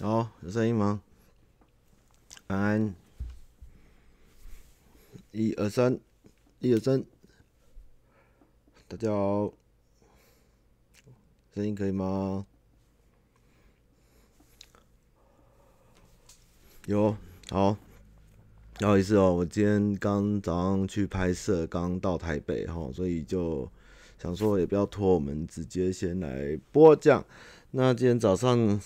好，有声音吗？安，一二三，一二三，大家好，声音可以吗？有，好，不好意思哦，我今天刚早上去拍摄，刚到台北哈，所以就想说也不要拖，我们直接先来播这样。那今天早上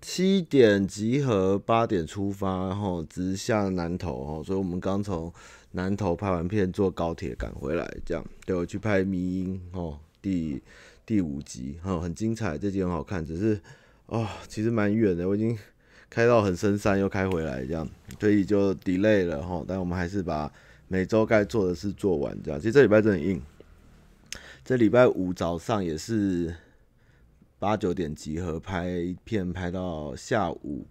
七点集合，八点出发，然后直下南投哦，所以我们刚从南投拍完片，坐高铁赶回来，这样。对，我去拍迷音哦，第第五集哈，很精彩，这集很好看，只是哦，其实蛮远的，我已经。开到很深山，又开回来，这样，所以就 delay 了哈。但我们还是把每周该做的事做完，这样。其实这礼拜真的很硬。这礼拜五早上也是八九点集合拍片，拍到下午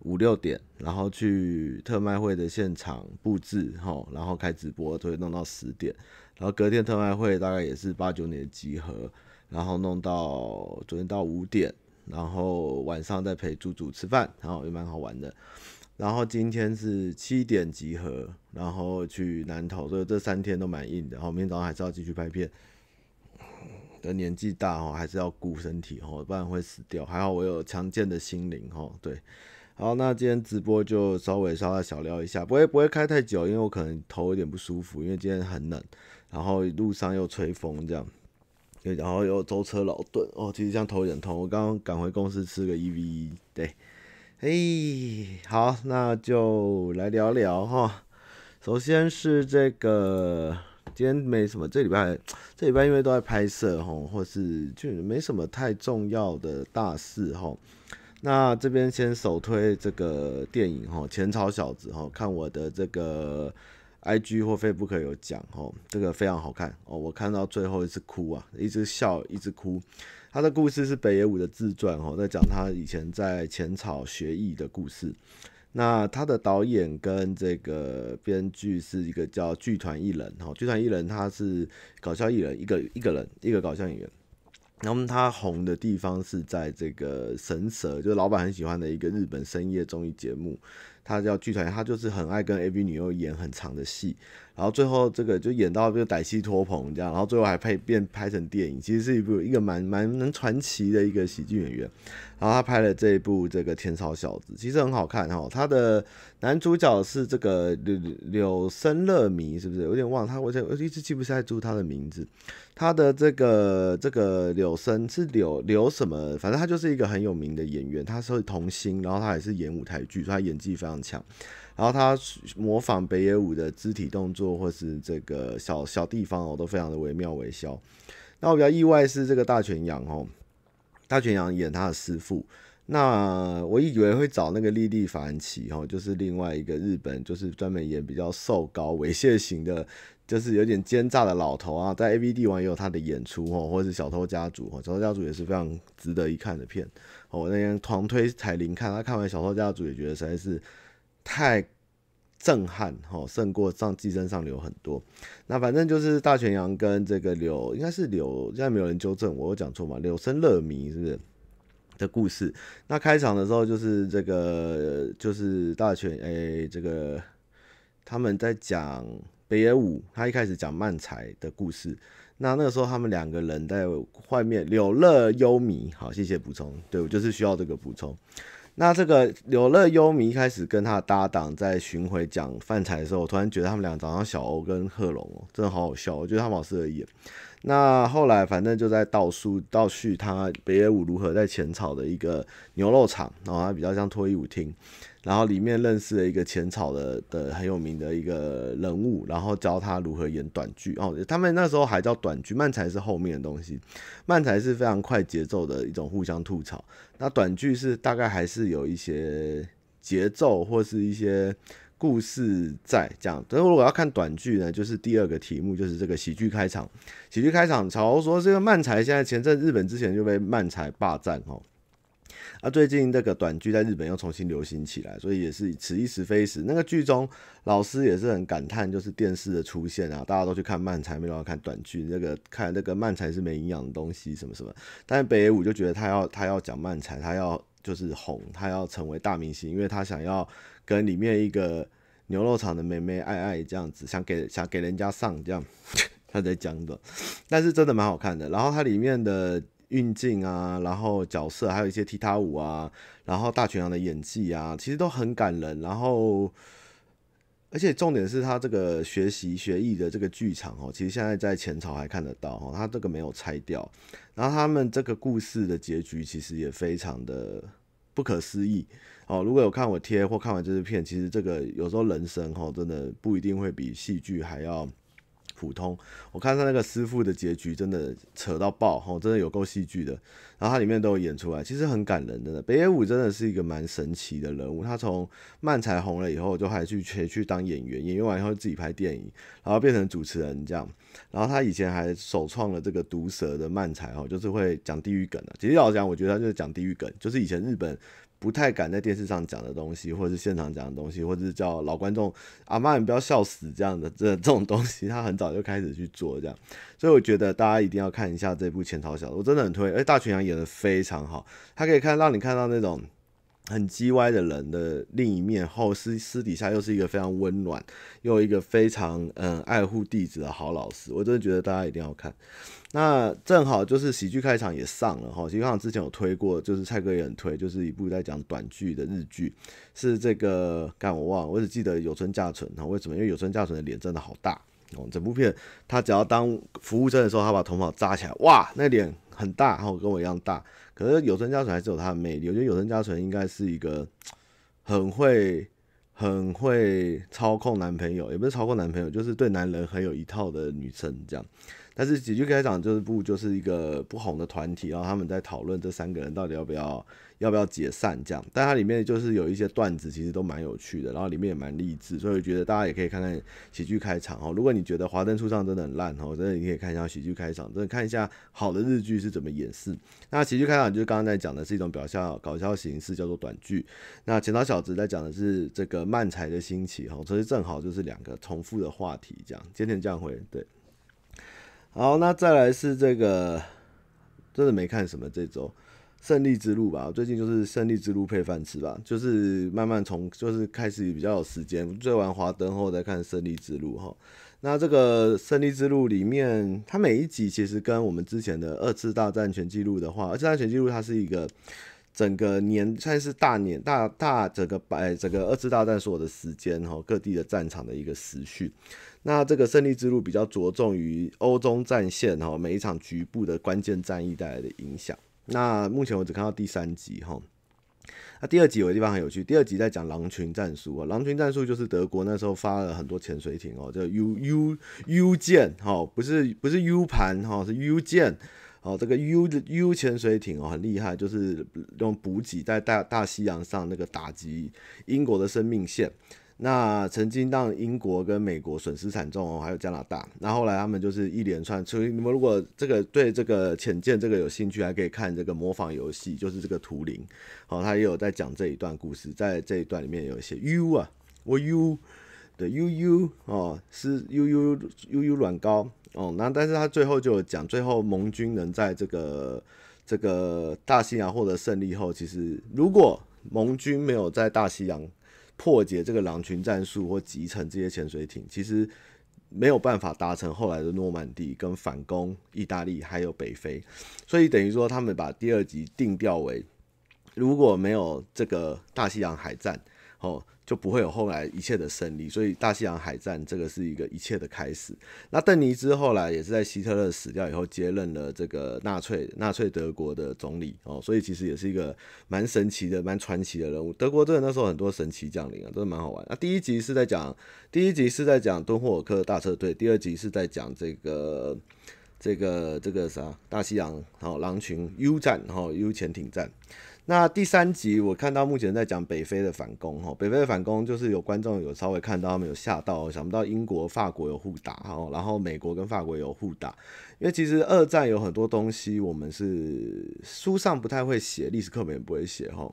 五六点，然后去特卖会的现场布置吼，然后开直播，所以弄到十点。然后隔天特卖会大概也是八九点集合，然后弄到昨天到五点。然后晚上再陪猪猪吃饭，然后也蛮好玩的。然后今天是七点集合，然后去南投，所以这三天都蛮硬的。然后明天早上还是要继续拍片。的年纪大哦，还是要顾身体哦，不然会死掉。还好我有强健的心灵哦。对，好，那今天直播就稍微稍微小聊一下，不会不会开太久，因为我可能头有点不舒服，因为今天很冷，然后路上又吹风这样。对，然后又舟车劳顿哦，其实这样头有点痛。我刚刚赶回公司吃个一 v 一对，嘿，好，那就来聊聊哈。首先是这个，今天没什么，这礼拜 这礼拜因为都在拍摄哈，或是就没什么太重要的大事哈。那这边先首推这个电影哈，《浅草小子》哈，看我的这个。I G 或 Facebook 有讲哦，这个非常好看哦，我看到最后一直哭啊，一直笑，一直哭。他的故事是北野武的自传哦，在讲他以前在浅草学艺的故事。那他的导演跟这个编剧是一个叫剧团艺人哈，剧团艺人他是搞笑艺人，一个一个人一个搞笑演员。那么他红的地方是在这个神社，就是老板很喜欢的一个日本深夜综艺节目。他叫剧团，他就是很爱跟 AV 女优演很长的戏，然后最后这个就演到就歹戏托棚这样，然后最后还配变拍成电影，其实是一部一个蛮蛮能传奇的一个喜剧演员。然后他拍了这一部这个《天朝小子》，其实很好看哈。他的男主角是这个柳柳生乐弥，是不是有点忘他？我我一直记不太住他的名字。他的这个这个柳生是柳柳什么？反正他就是一个很有名的演员，他是童星，然后他也是演舞台剧，所以他演技非常强。然后他模仿北野武的肢体动作或是这个小小地方哦，都非常的惟妙惟肖。那我比较意外是这个大泉洋哦。大泉洋演他的师傅，那我以为会找那个莉莉凡奇哈，就是另外一个日本，就是专门演比较瘦高猥亵型的，就是有点奸诈的老头啊，在 A V 帝王也有他的演出哦，或者是小偷家族，小偷家族也是非常值得一看的片。我那天狂推彩铃看，他看完小偷家族也觉得实在是太。震撼哈，胜过上寄生上流很多。那反正就是大泉洋跟这个柳，应该是柳，现在没有人纠正我，我讲错嘛？柳生乐弥是不是的故事？那开场的时候就是这个，就是大泉诶、这个他们在讲北野武，他一开始讲漫才的故事。那那个时候他们两个人在外面柳乐优弥，好，谢谢补充，对我就是需要这个补充。那这个柳乐优弥一开始跟他搭档在巡回讲饭菜的时候，我突然觉得他们俩长得像小欧跟贺龙哦，真的好好笑，我觉得他们好适合演。那后来反正就在倒叙倒叙他北野武如何在浅草的一个牛肉厂，然后他比较像脱衣舞厅。然后里面认识了一个浅草的的很有名的一个人物，然后教他如何演短剧哦。他们那时候还叫短剧，漫才是后面的东西。漫才是非常快节奏的一种互相吐槽，那短剧是大概还是有一些节奏或是一些故事在这样。所以如果要看短剧呢，就是第二个题目，就是这个喜剧开场。喜剧开场，潮说这个漫才现在前阵日本之前就被漫才霸占哦。啊，最近这个短剧在日本又重新流行起来，所以也是此一时非一时。那个剧中老师也是很感叹，就是电视的出现啊，大家都去看漫才，没有要看短剧。那个看那个漫才是没营养的东西，什么什么。但是北野武就觉得他要他要讲漫才，他要就是红，他要成为大明星，因为他想要跟里面一个牛肉厂的妹妹爱爱这样子，想给想给人家上这样，他在讲的，但是真的蛮好看的。然后它里面的运镜啊，然后角色还有一些踢踏舞啊，然后大泉洋的演技啊，其实都很感人。然后。而且重点是他这个学习学艺的这个剧场哦，其实现在在前朝还看得到哦，他这个没有拆掉。然后他们这个故事的结局其实也非常的不可思议哦。如果有看我贴或看完这支片，其实这个有时候人生哦，真的不一定会比戏剧还要。普通，我看他那个师傅的结局真的扯到爆吼，真的有够戏剧的。然后它里面都有演出来，其实很感人的。北野武真的是一个蛮神奇的人物，他从漫才红了以后，就还去学去当演员，演员完以后自己拍电影，然后变成主持人这样。然后他以前还首创了这个毒舌的漫才哦，就是会讲地狱梗的。其实老实讲，我觉得他就是讲地狱梗，就是以前日本。不太敢在电视上讲的东西，或者是现场讲的东西，或者是叫老观众阿妈你不要笑死这样的这这种东西，他很早就开始去做这样，所以我觉得大家一定要看一下这部《浅草小说》，我真的很推，而大泉洋演得非常好，他可以看让你看到那种。很叽歪的人的另一面后，私私底下又是一个非常温暖，又一个非常嗯爱护弟子的好老师。我真的觉得大家一定要看。那正好就是喜剧开场也上了哈，喜剧开场之前有推过，就是蔡哥也很推，就是一部在讲短剧的日剧，是这个，干我忘了，我只记得有村架纯。哈为什么？因为有村架纯的脸真的好大哦。整部片他只要当服务生的时候，他把头发扎起来，哇，那脸很大，然后跟我一样大。可是有村架纯还是有他的魅力，我觉得有村架纯应该是一个很会、很会操控男朋友，也不是操控男朋友，就是对男人很有一套的女生这样。但是喜剧开场这部就是一个不红的团体，然后他们在讨论这三个人到底要不要要不要解散这样。但它里面就是有一些段子，其实都蛮有趣的，然后里面也蛮励志，所以我觉得大家也可以看看喜剧开场哦。如果你觉得华灯初上真的很烂哦，真的你可以看一下喜剧开场，真的看一下好的日剧是怎么演示。那喜剧开场就是刚刚在讲的是一种表笑搞笑形式，叫做短剧。那浅草小子在讲的是这个漫才的兴起哦，所以正好就是两个重复的话题这样。今天这样会对。好，那再来是这个，真的没看什么这周胜利之路吧？最近就是胜利之路配饭吃吧，就是慢慢从就是开始比较有时间，追完华灯后再看胜利之路哈。那这个胜利之路里面，它每一集其实跟我们之前的二次大战全记录的话，二次大战全记录它是一个整个年算是大年大大整个摆整个二次大战所有的时间哈，各地的战场的一个时序。那这个胜利之路比较着重于欧中战线哈，每一场局部的关键战役带来的影响。那目前我只看到第三集哈，那第二集有个地方很有趣，第二集在讲狼群战术啊，狼群战术就是德国那时候发了很多潜水艇哦，叫 U U U 舰哈，不是不是 U 盘哈，是 U 舰哦，这个 U U 潜水艇哦很厉害，就是用补给在大大西洋上那个打击英国的生命线。那曾经让英国跟美国损失惨重哦，还有加拿大。那后来他们就是一连串，所以你们如果这个对这个潜舰这个有兴趣，还可以看这个模仿游戏，就是这个图灵。好，他也有在讲这一段故事，在这一段里面有一些 U 啊，我 U 的 U U 哦，是 U U U U 软膏哦。那但是他最后就讲，最后盟军能在这个这个大西洋获得胜利后，其实如果盟军没有在大西洋。破解这个狼群战术或集成这些潜水艇，其实没有办法达成后来的诺曼底跟反攻意大利还有北非，所以等于说他们把第二集定调为，如果没有这个大西洋海战，哦。就不会有后来一切的胜利，所以大西洋海战这个是一个一切的开始。那邓尼兹后来也是在希特勒死掉以后接任了这个纳粹纳粹德国的总理哦，所以其实也是一个蛮神奇的、蛮传奇的人物。德国真的那时候很多神奇将领啊，真的蛮好玩。那第一集是在讲，第一集是在讲敦霍尔克大撤退，第二集是在讲这个这个这个啥大西洋好狼群 U 战哈 U 潜艇战。那第三集我看到目前在讲北非的反攻哈，北非的反攻就是有观众有稍微看到他们有吓到，想不到英国、法国有互打哈，然后美国跟法国有互打，因为其实二战有很多东西我们是书上不太会写，历史课本也不会写哈。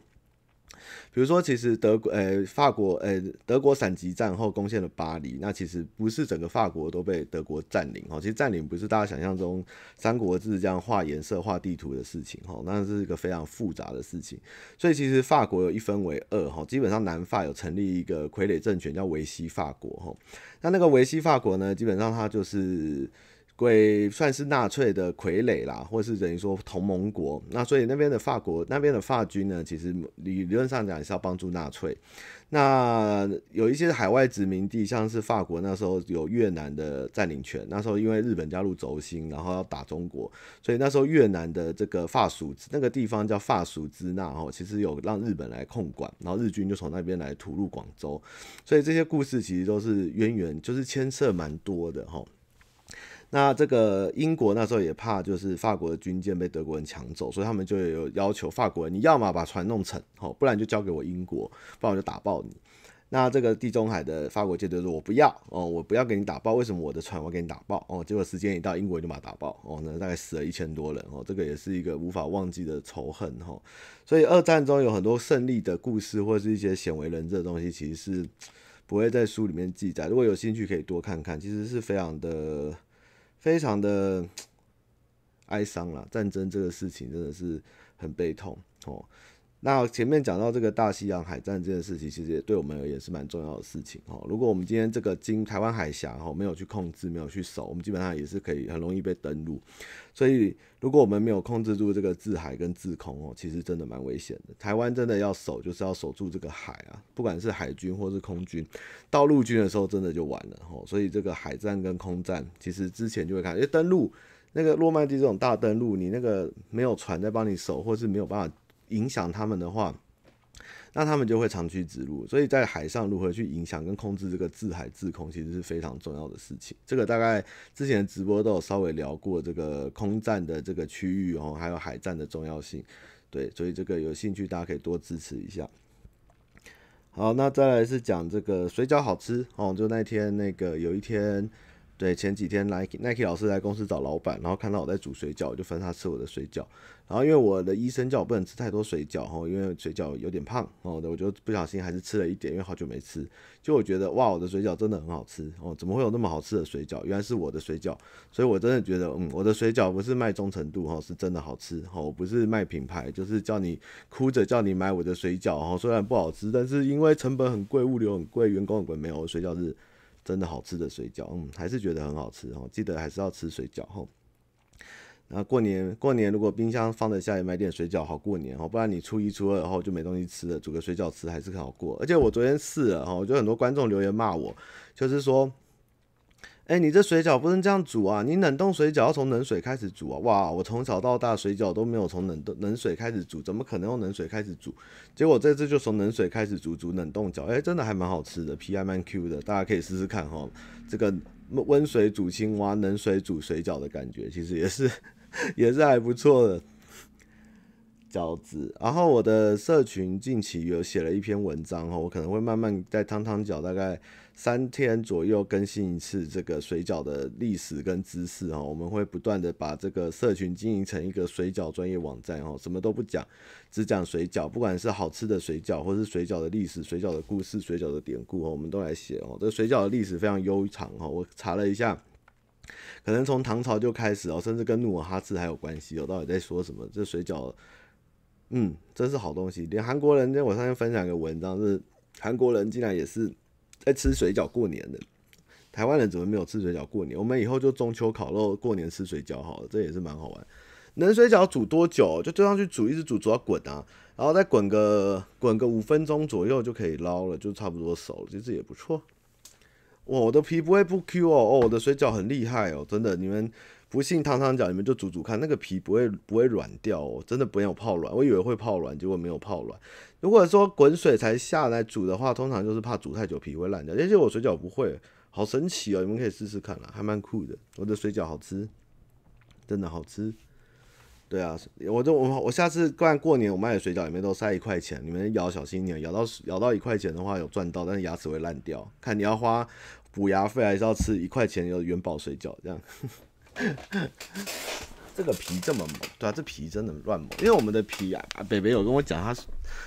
比如说，其实德国、呃，法国、呃，德国闪击战后攻陷了巴黎，那其实不是整个法国都被德国占领哦。其实占领不是大家想象中《三国志》这样画颜色、画地图的事情哦，那是一个非常复杂的事情。所以其实法国有一分为二哈，基本上南法有成立一个傀儡政权叫维希法国哈。那那个维希法国呢，基本上它就是。归算是纳粹的傀儡啦，或是等于说同盟国。那所以那边的法国那边的法军呢，其实理理论上讲是要帮助纳粹。那有一些海外殖民地，像是法国那时候有越南的占领权。那时候因为日本加入轴心，然后要打中国，所以那时候越南的这个法属那个地方叫法属支那哦，其实有让日本来控管，然后日军就从那边来屠戮广州。所以这些故事其实都是渊源，就是牵涉蛮多的哈。那这个英国那时候也怕，就是法国的军舰被德国人抢走，所以他们就有要求法国人，你要么把船弄沉，好，不然就交给我英国，不然我就打爆你。那这个地中海的法国舰队说，我不要哦，我不要给你打爆，为什么我的船我给你打爆？哦，结果时间一到，英国就把它打爆，哦，那大概死了一千多人，哦，这个也是一个无法忘记的仇恨，哈。所以二战中有很多胜利的故事，或是一些鲜为人知的东西，其实是不会在书里面记载。如果有兴趣，可以多看看，其实是非常的。非常的哀伤了，战争这个事情真的是很悲痛哦。那前面讲到这个大西洋海战这件事情，其实也对我们而言是蛮重要的事情哦。如果我们今天这个经台湾海峡哦没有去控制，没有去守，我们基本上也是可以很容易被登陆。所以如果我们没有控制住这个制海跟制空哦，其实真的蛮危险的。台湾真的要守，就是要守住这个海啊，不管是海军或是空军，到陆军的时候真的就完了哦。所以这个海战跟空战，其实之前就会看，因为登陆那个诺曼底这种大登陆，你那个没有船在帮你守，或是没有办法。影响他们的话，那他们就会长驱直入。所以在海上如何去影响跟控制这个制海制空，其实是非常重要的事情。这个大概之前直播都有稍微聊过，这个空战的这个区域哦，还有海战的重要性。对，所以这个有兴趣大家可以多支持一下。好，那再来是讲这个水饺好吃哦，就那天那个有一天。对，前几天 Nike Nike 老师来公司找老板，然后看到我在煮水饺，就分他吃我的水饺。然后因为我的医生叫我不能吃太多水饺哈，因为水饺有点胖哦，我就不小心还是吃了一点，因为好久没吃。就我觉得哇，我的水饺真的很好吃哦，怎么会有那么好吃的水饺？原来是我的水饺，所以我真的觉得嗯，我的水饺不是卖忠诚度哈，是真的好吃哈，我不是卖品牌，就是叫你哭着叫你买我的水饺哈，虽然不好吃，但是因为成本很贵，物流很贵，员工很贵，没有我水饺是。真的好吃的水饺，嗯，还是觉得很好吃哦。记得还是要吃水饺吼。那过年过年如果冰箱放得下，也买点水饺好过年哦。不然你初一初二后就没东西吃了，煮个水饺吃还是很好过。而且我昨天试了哈，我觉得很多观众留言骂我，就是说。哎、你这水饺不能这样煮啊！你冷冻水饺要从冷水开始煮啊！哇，我从小到大水饺都没有从冷冻冷水开始煮，怎么可能用冷水开始煮？结果这次就从冷水开始煮，煮冷冻饺，哎、真的还蛮好吃的，皮还蛮 Q 的，大家可以试试看哈。这个温水煮青蛙，冷水煮水饺的感觉，其实也是也是还不错的。饺子，然后我的社群近期有写了一篇文章哈，我可能会慢慢在汤汤饺大概三天左右更新一次这个水饺的历史跟知识哈，我们会不断的把这个社群经营成一个水饺专业网站哈，什么都不讲，只讲水饺，不管是好吃的水饺，或是水饺的历史、水饺的故事、水饺的典故哈，我们都来写哦。这个水饺的历史非常悠长哈，我查了一下，可能从唐朝就开始哦，甚至跟努尔哈赤还有关系哦。到底在说什么？这水饺。嗯，真是好东西。连韩国人，我上次分享一个文章，是韩国人竟然也是在吃水饺过年的。台湾人怎么没有吃水饺过年？我们以后就中秋烤肉，过年吃水饺好了，这也是蛮好玩。冷水饺煮多久？就丢上去煮，一直煮，煮到滚啊，然后再滚个滚个五分钟左右就可以捞了，就差不多熟了。其实也不错。哇，我的皮不会不 Q 哦，哦，我的水饺很厉害哦，真的，你们。不信汤汤饺，你们就煮煮看，那个皮不会不会软掉哦，真的不用泡软。我以为会泡软，结果没有泡软。如果说滚水才下来煮的话，通常就是怕煮太久皮会烂掉。而且我水饺不会，好神奇哦，你们可以试试看啦，还蛮酷的。我的水饺好吃，真的好吃。对啊，我就我我下次过过年我卖的水饺里面都塞一块钱，你们咬小心点，咬到咬到一块钱的话有赚到，但是牙齿会烂掉。看你要花补牙费还是要吃一块钱有元宝水饺这样。这个皮这么猛，对啊，这皮真的乱猛。因为我们的皮啊，北北有跟我讲，他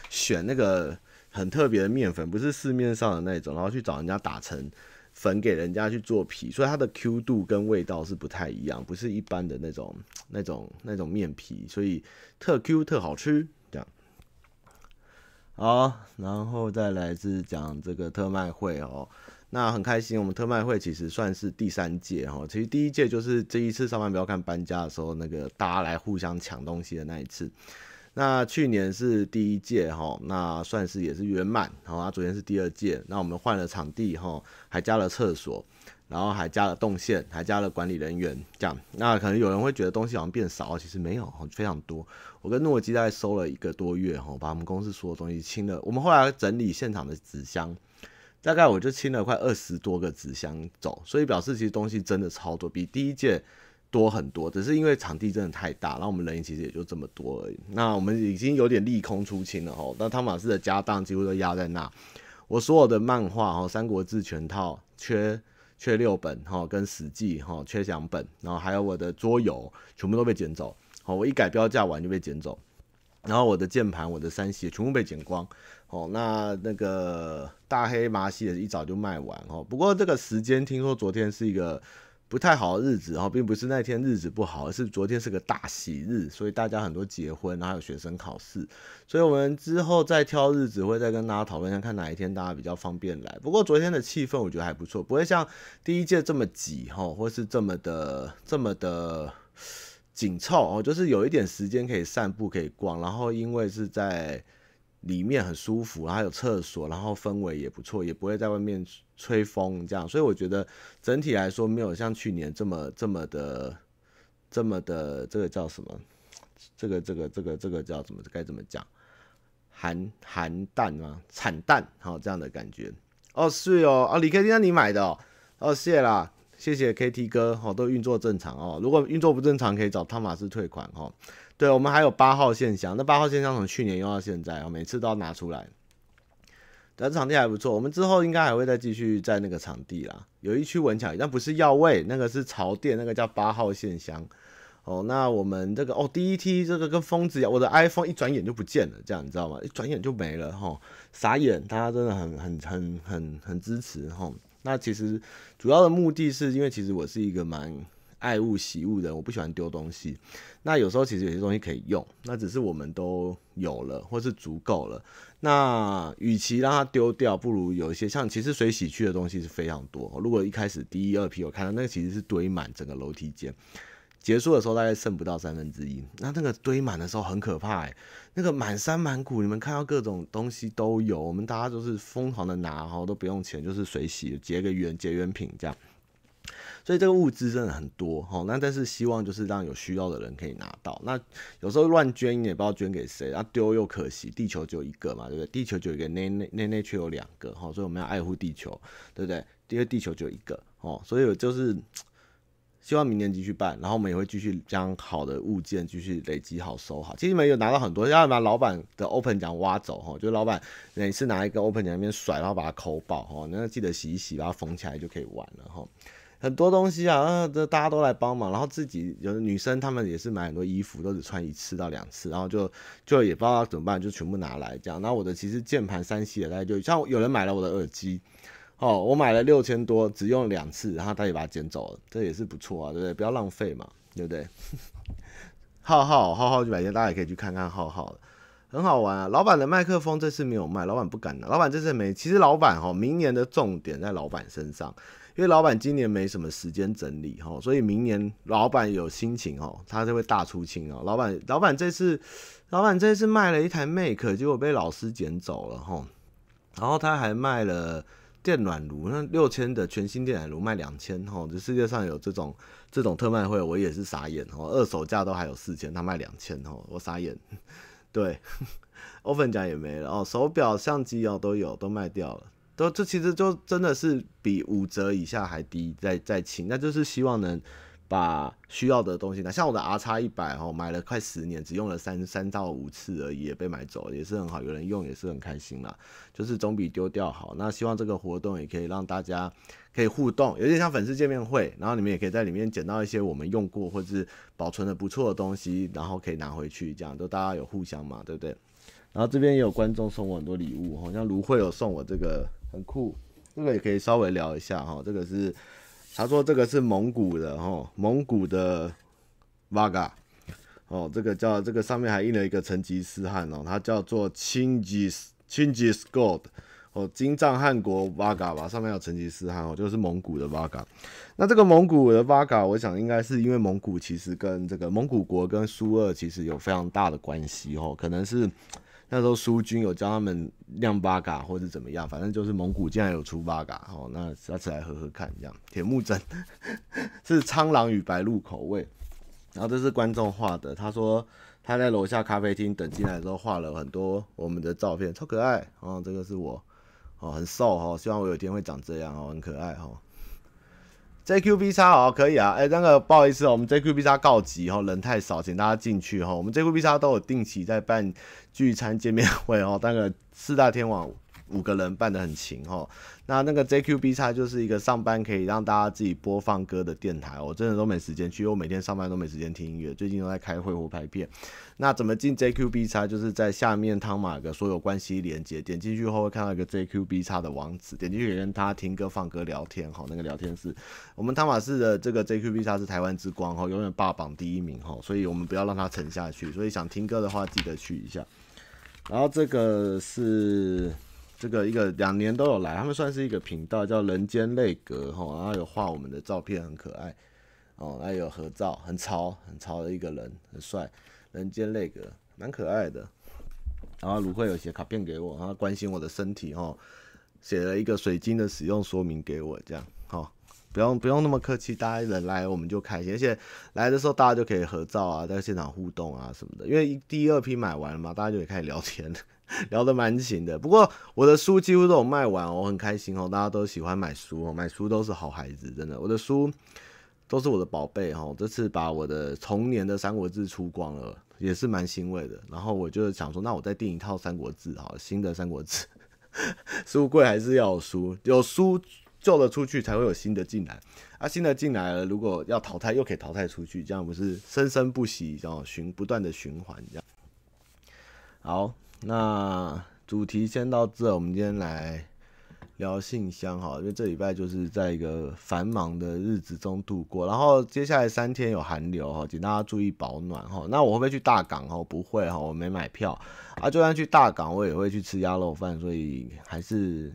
选那个很特别的面粉，不是市面上的那种，然后去找人家打成粉给人家去做皮，所以它的 Q 度跟味道是不太一样，不是一般的那种那种那种面皮，所以特 Q 特好吃。这样，好，然后再来是讲这个特卖会哦。那很开心，我们特卖会其实算是第三届哈。其实第一届就是这一次上班不要看搬家的时候，那个大家来互相抢东西的那一次。那去年是第一届哈，那算是也是圆满。好，那昨天是第二届，那我们换了场地哈，还加了厕所，然后还加了动线，还加了管理人员这样。那可能有人会觉得东西好像变少，其实没有，非常多。我跟诺基大概收了一个多月哈，把我们公司所有东西清了。我们后来整理现场的纸箱。大概我就清了快二十多个纸箱走，所以表示其实东西真的超多，比第一届多很多。只是因为场地真的太大，然后我们人其实也就这么多而已。那我们已经有点利空出清了吼，那汤马斯的家当几乎都压在那。我所有的漫画哈，《三国志》全套缺缺六本哈，跟《史记》哈缺两本，然后还有我的桌游全部都被捡走。好，我一改标价完就被捡走，然后我的键盘、我的三系全部被捡光。哦，那那个大黑麻西也是一早就卖完哦。不过这个时间听说昨天是一个不太好的日子哦，并不是那天日子不好，而是昨天是个大喜日，所以大家很多结婚，然后有学生考试，所以我们之后再挑日子会再跟大家讨论一下，看哪一天大家比较方便来。不过昨天的气氛我觉得还不错，不会像第一届这么挤哈，或是这么的这么的紧凑哦，就是有一点时间可以散步可以逛，然后因为是在。里面很舒服，然后有厕所，然后氛围也不错，也不会在外面吹风这样，所以我觉得整体来说没有像去年这么这么的这么的这个叫什么？这个这个这个这个叫怎么该怎么讲？寒寒淡啊？惨淡，好这样的感觉。哦，是哦，哦，李 K T 那你买的哦，哦，谢啦，谢谢 K T 哥，哦，都运作正常哦，如果运作不正常可以找汤马斯退款哦。对，我们还有八号线香，那八号线香从去年用到现在，哦每次都要拿出来。但场地还不错，我们之后应该还会再继续在那个场地啦。有一区文巧，但不是药味，那个是潮店，那个叫八号线香。哦，那我们这个哦，第一梯这个跟疯子一样，我的 iPhone 一转眼就不见了，这样你知道吗？一转眼就没了哈，傻眼，大家真的很很很很很支持哈。那其实主要的目的是因为其实我是一个蛮。爱物惜物的，我不喜欢丢东西。那有时候其实有些东西可以用，那只是我们都有了或是足够了。那与其让它丢掉，不如有一些像其实水洗区的东西是非常多。如果一开始第一二批我看到那个其实是堆满整个楼梯间，结束的时候大概剩不到三分之一。那那个堆满的时候很可怕欸，那个满山满谷，你们看到各种东西都有，我们大家都是疯狂的拿，哈，都不用钱，就是水洗结个缘结缘品这样。所以这个物资真的很多哈，那但是希望就是让有需要的人可以拿到。那有时候乱捐也不知道捐给谁，然后丢又可惜，地球只有一个嘛，对不对？地球就有一个，内内内内却有两个哈，所以我们要爱护地球，对不对？因为地球就有一个哦，所以就是希望明年继续办，然后我们也会继续将好的物件继续累积好收好。其实你们有拿到很多，要把老板的 open 奖挖走哈，就是老板每次拿一个 open 奖那边甩，然后把它抠爆哈，那记得洗一洗，把它缝起来就可以玩了哈。很多东西啊，大家都来帮忙，然后自己有女生她们也是买很多衣服，都只穿一次到两次，然后就就也不知道怎么办，就全部拿来这样。然后我的其实键盘三 C 的，大家就像有人买了我的耳机，哦，我买了六千多，只用两次，然后他也把它捡走了，这也是不错啊，对不对？不要浪费嘛，对不对？浩浩浩浩几百件，大家也可以去看看浩浩，很好玩啊。老板的麦克风这次没有卖，老板不敢拿，老板这次没。其实老板哈，明年的重点在老板身上。因为老板今年没什么时间整理哈，所以明年老板有心情哦，他就会大出清哦。老板，老板这次，老板这次卖了一台 Mac，结果被老师捡走了哈。然后他还卖了电暖炉，那六千的全新电暖炉卖两千哦。这世界上有这种这种特卖会，我也是傻眼哦。二手价都还有四千，他卖两千哦，我傻眼。对，oven 奖也没了哦，手表、相机哦都有，都卖掉了。都这其实就真的是比五折以下还低，再再清，那就是希望能把需要的东西拿，像我的 R 叉一百哦，买了快十年，只用了三三到五次而已，也被买走，也是很好，有人用也是很开心啦，就是总比丢掉好。那希望这个活动也可以让大家可以互动，有点像粉丝见面会，然后你们也可以在里面捡到一些我们用过或是保存的不错的东西，然后可以拿回去，这样都大家有互相嘛，对不对？然后这边也有观众送我很多礼物，好像芦荟有送我这个很酷，这个也可以稍微聊一下哈，这个是。他说这个是蒙古的哦，蒙古的 Vaga 哦，这个叫这个上面还印了一个成吉思汗哦，它叫做 Chingis Chingis Gold 哦，金藏汗国 Vaga 吧，上面有成吉思汗哦，就是蒙古的 Vaga。那这个蒙古的 Vaga，我想应该是因为蒙古其实跟这个蒙古国跟苏俄其实有非常大的关系哦，可能是。那时候苏军有教他们酿八嘎或者怎么样，反正就是蒙古竟然有出八嘎，哦，那下次来喝喝看，这样。铁木真 是苍狼与白鹿口味，然后这是观众画的，他说他在楼下咖啡厅等进来的时候画了很多我们的照片，超可爱，哦，这个是我，哦，很瘦哦，希望我有一天会长这样哦，很可爱哦。JQB 叉哦，可以啊，哎、那个不好意思哦，我们 JQB 叉告急哦，人太少，请大家进去哦。我们 JQB 叉都有定期在办聚餐见面会哦，那个四大天王。五个人办得很勤哦，那那个 JQB 叉就是一个上班可以让大家自己播放歌的电台，我真的都没时间去，我每天上班都没时间听音乐，最近都在开会或拍片。那怎么进 JQB 叉？就是在下面汤马的所有关系连接，点进去后会看到一个 JQB 叉的网址，点进去跟他听歌、放歌、聊天哈。那个聊天室，我们汤马士的这个 JQB 叉是台湾之光哈，永远霸榜第一名哈，所以我们不要让它沉下去。所以想听歌的话，记得去一下。然后这个是。这个一个两年都有来，他们算是一个频道，叫人间泪阁哈，然后有画我们的照片，很可爱哦，还有合照，很潮很潮的一个人，很帅，人间泪阁蛮可爱的。然后芦荟有写卡片给我，然后关心我的身体哈，写了一个水晶的使用说明给我，这样哈，不用不用那么客气，大家人来我们就开心，而且来的时候大家就可以合照啊，在现场互动啊什么的，因为第二批买完了嘛，大家就可以开始聊天。聊得蛮勤的，不过我的书几乎都有卖完，我很开心哦。大家都喜欢买书哦，买书都是好孩子，真的。我的书都是我的宝贝哈。这次把我的童年的《三国志》出光了，也是蛮欣慰的。然后我就想说，那我再订一套《三国志》哈，新的《三国志》。书柜还是要书，有书旧的出去才会有新的进来。啊，新的进来了，如果要淘汰，又可以淘汰出去，这样不是生生不息，然后循不断的循环这样。好。那主题先到这，我们今天来聊信箱哈，因为这礼拜就是在一个繁忙的日子中度过，然后接下来三天有寒流哈，请大家注意保暖哈。那我会不会去大港哈？不会哈，我没买票啊。就算去大港，我也会去吃鸭肉饭，所以还是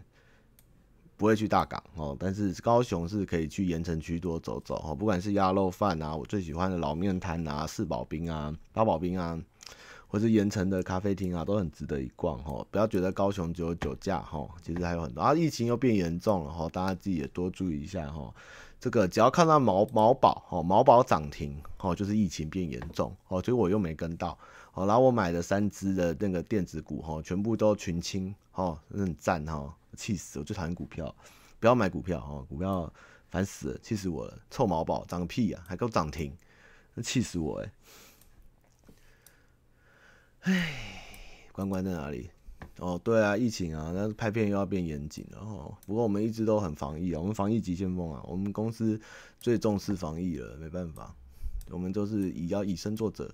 不会去大港哦。但是高雄是可以去盐城区多走走哈，不管是鸭肉饭啊，我最喜欢的老面摊啊，四宝冰啊，八宝冰啊。或是盐城的咖啡厅啊，都很值得一逛哈。不要觉得高雄只有酒驾哈，其实还有很多。啊，疫情又变严重了哈，大家自己也多注意一下哈。这个只要看到毛毛宝哈，毛宝涨停哈，就是疫情变严重哦。所以我又没跟到哦。然后我买的三只的那个电子股哈，全部都群青哈，很赞哈，气死我！最讨厌股票，不要买股票哈，股票烦死了，气死我了。臭毛宝涨个屁呀，还给我涨停，气死我哎！唉，关关在哪里？哦，对啊，疫情啊，那拍片又要变严谨了哦。不过我们一直都很防疫啊，我们防疫急先锋啊，我们公司最重视防疫了，没办法，我们都是以要以身作则。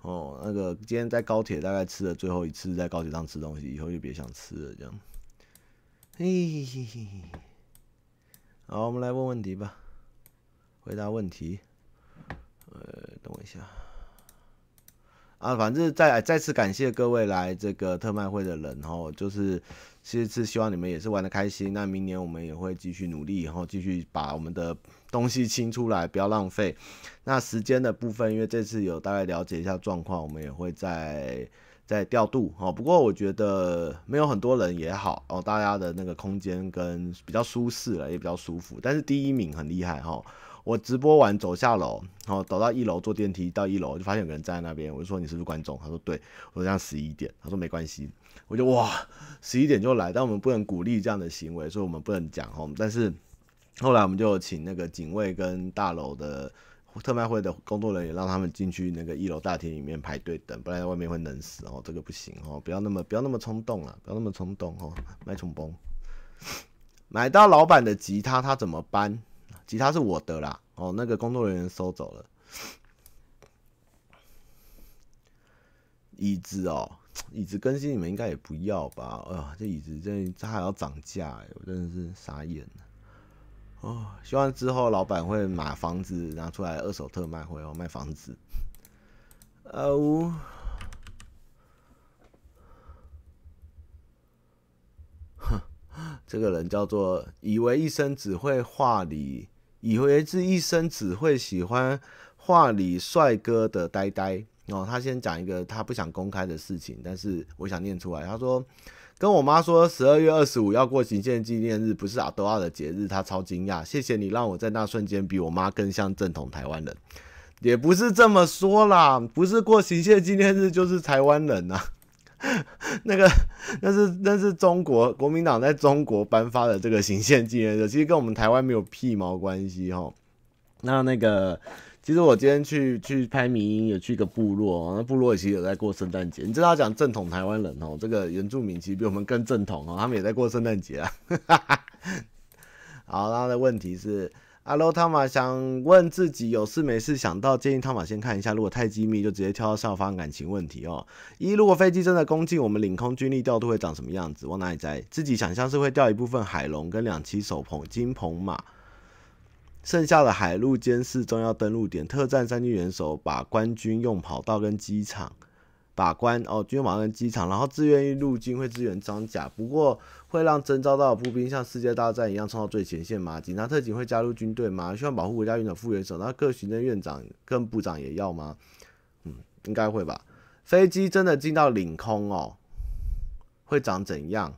哦，那个今天在高铁大概吃了最后一次，在高铁上吃东西，以后就别想吃了这样。嘿嘿嘿嘿，好，我们来问问题吧，回答问题。呃，等我一下。啊，反正再再次感谢各位来这个特卖会的人哦，就是其实是希望你们也是玩的开心。那明年我们也会继续努力，然后继续把我们的东西清出来，不要浪费。那时间的部分，因为这次有大概了解一下状况，我们也会再再调度哦。不过我觉得没有很多人也好哦，大家的那个空间跟比较舒适了，也比较舒服。但是第一名很厉害哈。我直播完走下楼，然后走到一楼坐电梯到一楼，就发现有个人站在那边。我就说，你是不是观众？他说对。我说这样十一点，他说没关系。我就哇，十一点就来，但我们不能鼓励这样的行为，所以我们不能讲哦。但是后来我们就请那个警卫跟大楼的特卖会的工作人员让他们进去那个一楼大厅里面排队等，不然外面会冷死哦。这个不行哦，不要那么不要那么冲动啊，不要那么冲动哦，卖冲崩。买到老板的吉他，他怎么搬？吉他是我的啦，哦，那个工作人员收走了。椅子哦，椅子更新你们应该也不要吧？哎呀，这椅子这这还要涨价哎，我真的是傻眼了。哦，希望之后老板会买房子拿出来二手特卖会哦，卖房子。哦，哼，这个人叫做以为一生只会画里，以为是一生只会喜欢画里帅哥的呆呆。哦，他先讲一个他不想公开的事情，但是我想念出来。他说，跟我妈说十二月二十五要过行宪纪念日，不是阿多亚的节日，他超惊讶。谢谢你让我在那瞬间比我妈更像正统台湾人。也不是这么说啦，不是过行宪纪念日就是台湾人呐、啊。那个那是那是中国国民党在中国颁发的这个行宪纪念日，其实跟我们台湾没有屁毛关系哈。那那个。其实我今天去去拍迷音，也去一个部落，那部落其实有在过圣诞节。你知道讲正统台湾人哦，这个原住民其实比我们更正统哦，他们也在过圣诞节啊。好，他的问题是，阿罗汤玛想问自己有事没事想到，建议汤玛先看一下，如果太机密就直接跳到上方感情问题哦。一，如果飞机真的攻进我们领空军力调度会长什么样子？往哪里摘？自己想象是会调一部分海龙跟两栖手鹏金鹏马。剩下的海陆监视重要登陆点，特战三军元首把官军用跑道跟机场把关哦，军用跑道跟机场，然后志愿役陆军会支援装甲，不过会让征召到的步兵像世界大战一样冲到最前线吗？警察特警会加入军队吗？希望保护国家元首副元首，那各行政院长跟部长也要吗？嗯，应该会吧。飞机真的进到领空哦，会长怎样？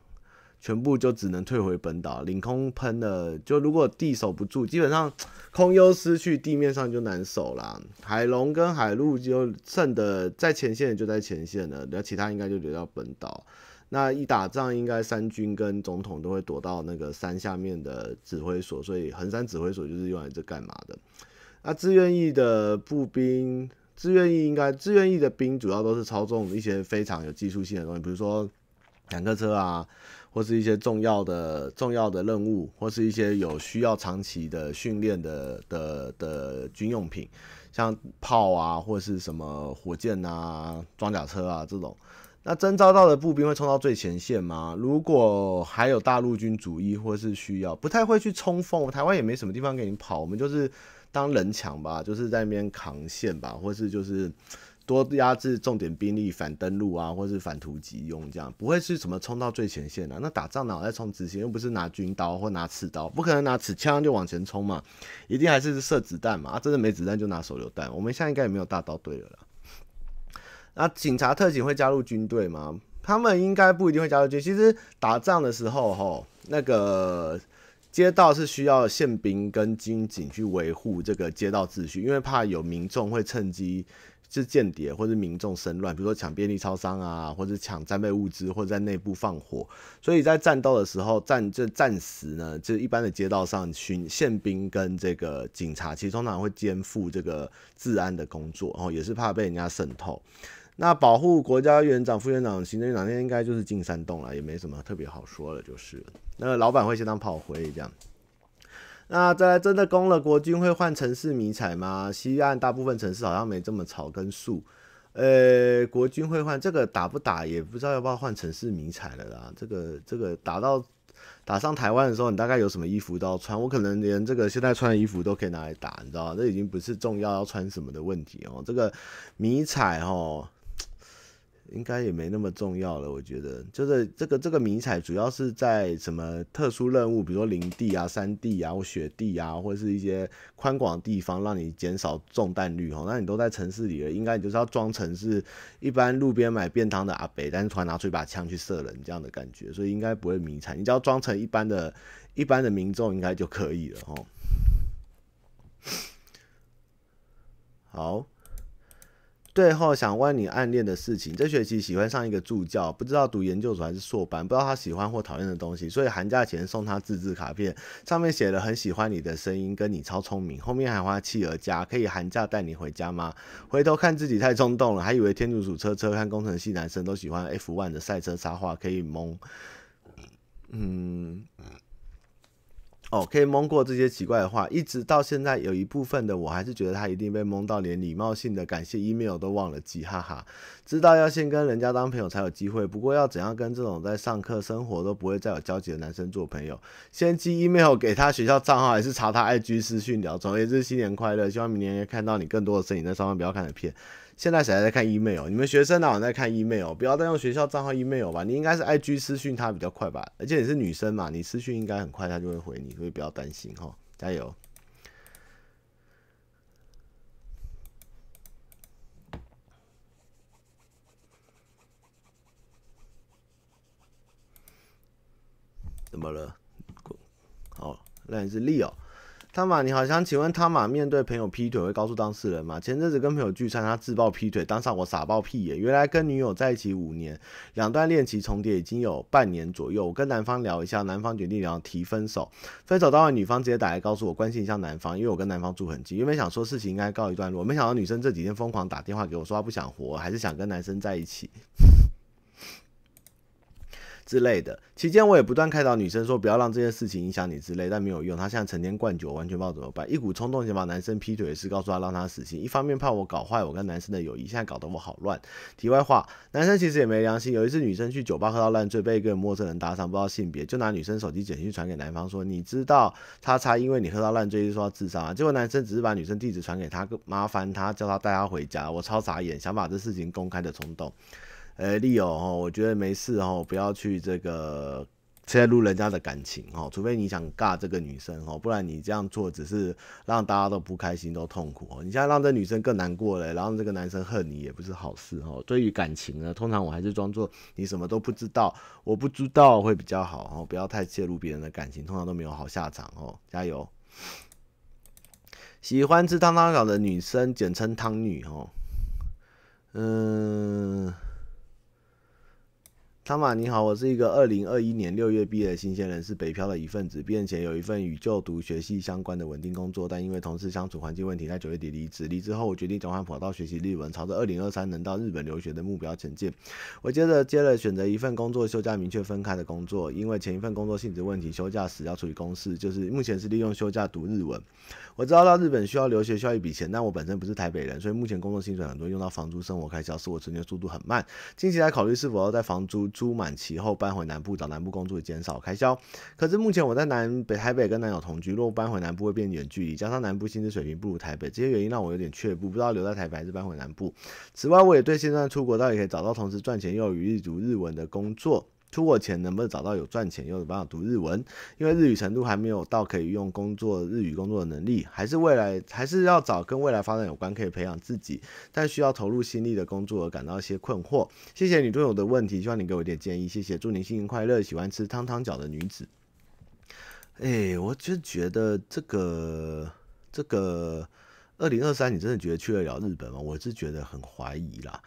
全部就只能退回本岛，领空喷了，就如果地守不住，基本上空优失去，地面上就难守啦。海龙跟海陆就剩的在前线就在前线了，那其他应该就留到本岛。那一打仗，应该三军跟总统都会躲到那个山下面的指挥所，所以横山指挥所就是用来这干嘛的。那志愿役的步兵，志愿役应该志愿役的兵主要都是操纵一些非常有技术性的东西，比如说坦克车啊。或是一些重要的重要的任务，或是一些有需要长期的训练的的的军用品，像炮啊，或是什么火箭啊、装甲车啊这种。那征召到的步兵会冲到最前线吗？如果还有大陆军主力或是需要，不太会去冲锋。台湾也没什么地方给你跑，我们就是当人墙吧，就是在那边扛线吧，或是就是。多压制重点兵力反登陆啊，或是反突击用这样，不会是什么冲到最前线啊。那打仗哪有在冲直线？又不是拿军刀或拿刺刀，不可能拿刺枪就往前冲嘛，一定还是射子弹嘛。啊，真的没子弹就拿手榴弹。我们现在应该也没有大刀队了啦。那警察特警会加入军队吗？他们应该不一定会加入军。其实打仗的时候，吼，那个街道是需要宪兵跟军警去维护这个街道秩序，因为怕有民众会趁机。是间谍或者民众生乱，比如说抢便利超商啊，或者抢战备物资，或者在内部放火。所以在战斗的时候，战这战时呢，就一般的街道上，巡宪兵跟这个警察，其实通常会肩负这个治安的工作，然后也是怕被人家渗透。那保护国家院长、副院长、行政院长，那应该就是进山洞了，也没什么特别好说了，就是那个老板会先当炮灰这样。那在真的攻了，国军会换城市迷彩吗？西岸大部分城市好像没这么草根树。呃、欸，国军会换这个打不打也不知道要不要换城市迷彩了啦。这个这个打到打上台湾的时候，你大概有什么衣服都要穿，我可能连这个现在穿的衣服都可以拿来打，你知道吗？这已经不是重要要穿什么的问题哦。这个迷彩哦。应该也没那么重要了，我觉得，就是这个这个迷彩主要是在什么特殊任务，比如说林地啊、山地啊、或雪地啊，或者是一些宽广的地方，让你减少中弹率哦。那你都在城市里了，应该你就是要装成是一般路边买便当的阿伯，但是突然拿出一把枪去射人这样的感觉，所以应该不会迷彩，你只要装成一般的、一般的民众应该就可以了哦。好最后想问你暗恋的事情，这学期喜欢上一个助教，不知道读研究所还是硕班，不知道他喜欢或讨厌的东西，所以寒假前送他自制卡片，上面写了很喜欢你的声音，跟你超聪明，后面还花企鹅家，可以寒假带你回家吗？回头看自己太冲动了，还以为天竺鼠车车看工程系男生都喜欢 F1 的赛车插画，可以蒙，嗯。哦，可以蒙过这些奇怪的话，一直到现在，有一部分的我还是觉得他一定被蒙到，连礼貌性的感谢 email 都忘了寄，哈哈。知道要先跟人家当朋友才有机会，不过要怎样跟这种在上课、生活都不会再有交集的男生做朋友？先寄 email 给他学校账号，还是查他 IG 私讯聊？总而言之，新年快乐，希望明年也看到你更多的身影在上面，不要看的片。现在谁还在看 email？你们学生哪有在看 email？不要再用学校账号 email 吧，你应该是 IG 私讯他比较快吧，而且你是女生嘛，你私讯应该很快他就会回你，所以不要担心哈，加油。怎么了？好，那你是 Leo。汤马，你好，想请问汤马面对朋友劈腿会告诉当事人吗？前阵子跟朋友聚餐，他自爆劈腿，当场我傻爆屁眼。原来跟女友在一起五年，两段恋情重叠已经有半年左右。我跟男方聊一下，男方决定聊提分手。分手当晚，女方直接打来告诉我关心一下男方，因为我跟男方住很近。原本想说事情应该告一段落，没想到女生这几天疯狂打电话给我，说她不想活，还是想跟男生在一起。之类的，期间我也不断开导女生说不要让这件事情影响你之类，但没有用。她现在成天灌酒，完全不知道怎么办。一股冲动想把男生劈腿的事告诉他，让他死心。一方面怕我搞坏我跟男生的友谊，现在搞得我好乱。题外话，男生其实也没良心。有一次女生去酒吧喝到烂醉，被一个陌生人搭讪，不知道性别，就拿女生手机简讯传给男方说：“你知道他差因为你喝到烂醉就说要自杀啊？”结果男生只是把女生地址传给他，麻烦他叫他带他回家。我超傻眼，想把这事情公开的冲动。哎，利友哈，我觉得没事哈，不要去这个切入人家的感情哈，除非你想尬这个女生哈，不然你这样做只是让大家都不开心，都痛苦哦。你现在让这女生更难过了，然后这个男生恨你也不是好事哈。对于感情呢，通常我还是装作你什么都不知道，我不知道会比较好哦，不要太介入别人的感情，通常都没有好下场哦。加油！喜欢吃汤汤饺的女生，简称汤女哦。嗯。汤马你好，我是一个二零二一年六月毕业的新鲜人，是北漂的一份子。毕业前有一份与就读学系相关的稳定工作，但因为同事相处环境问题，在九月底离职。离职后，我决定转换跑道学习日文，朝着二零二三能到日本留学的目标前进。我接着接了选择一份工作休假明确分开的工作，因为前一份工作性质问题，休假时要处理公事，就是目前是利用休假读日文。我知道到日本需要留学需要一笔钱，但我本身不是台北人，所以目前工作薪水很多，用到房租、生活开销，使我存钱速度很慢。近期来考虑是否要在房租租满期后搬回南部找南部工作，减少开销。可是目前我在南北台北跟男友同居，若搬回南部会变远距离，加上南部薪资水平不如台北，这些原因让我有点却步，不知道留在台北还是搬回南部。此外，我也对现在出国到底可以找到同时赚钱又有余力读日文的工作。出国前能不能找到有赚钱又有办法读日文？因为日语程度还没有到可以用工作日语工作的能力，还是未来还是要找跟未来发展有关可以培养自己，但需要投入心力的工作而感到一些困惑。谢谢你对我的问题，希望你给我一点建议。谢谢，祝你新年快乐。喜欢吃汤汤饺的女子，哎、我就觉得这个这个二零二三，你真的觉得去得了日本吗？我是觉得很怀疑啦。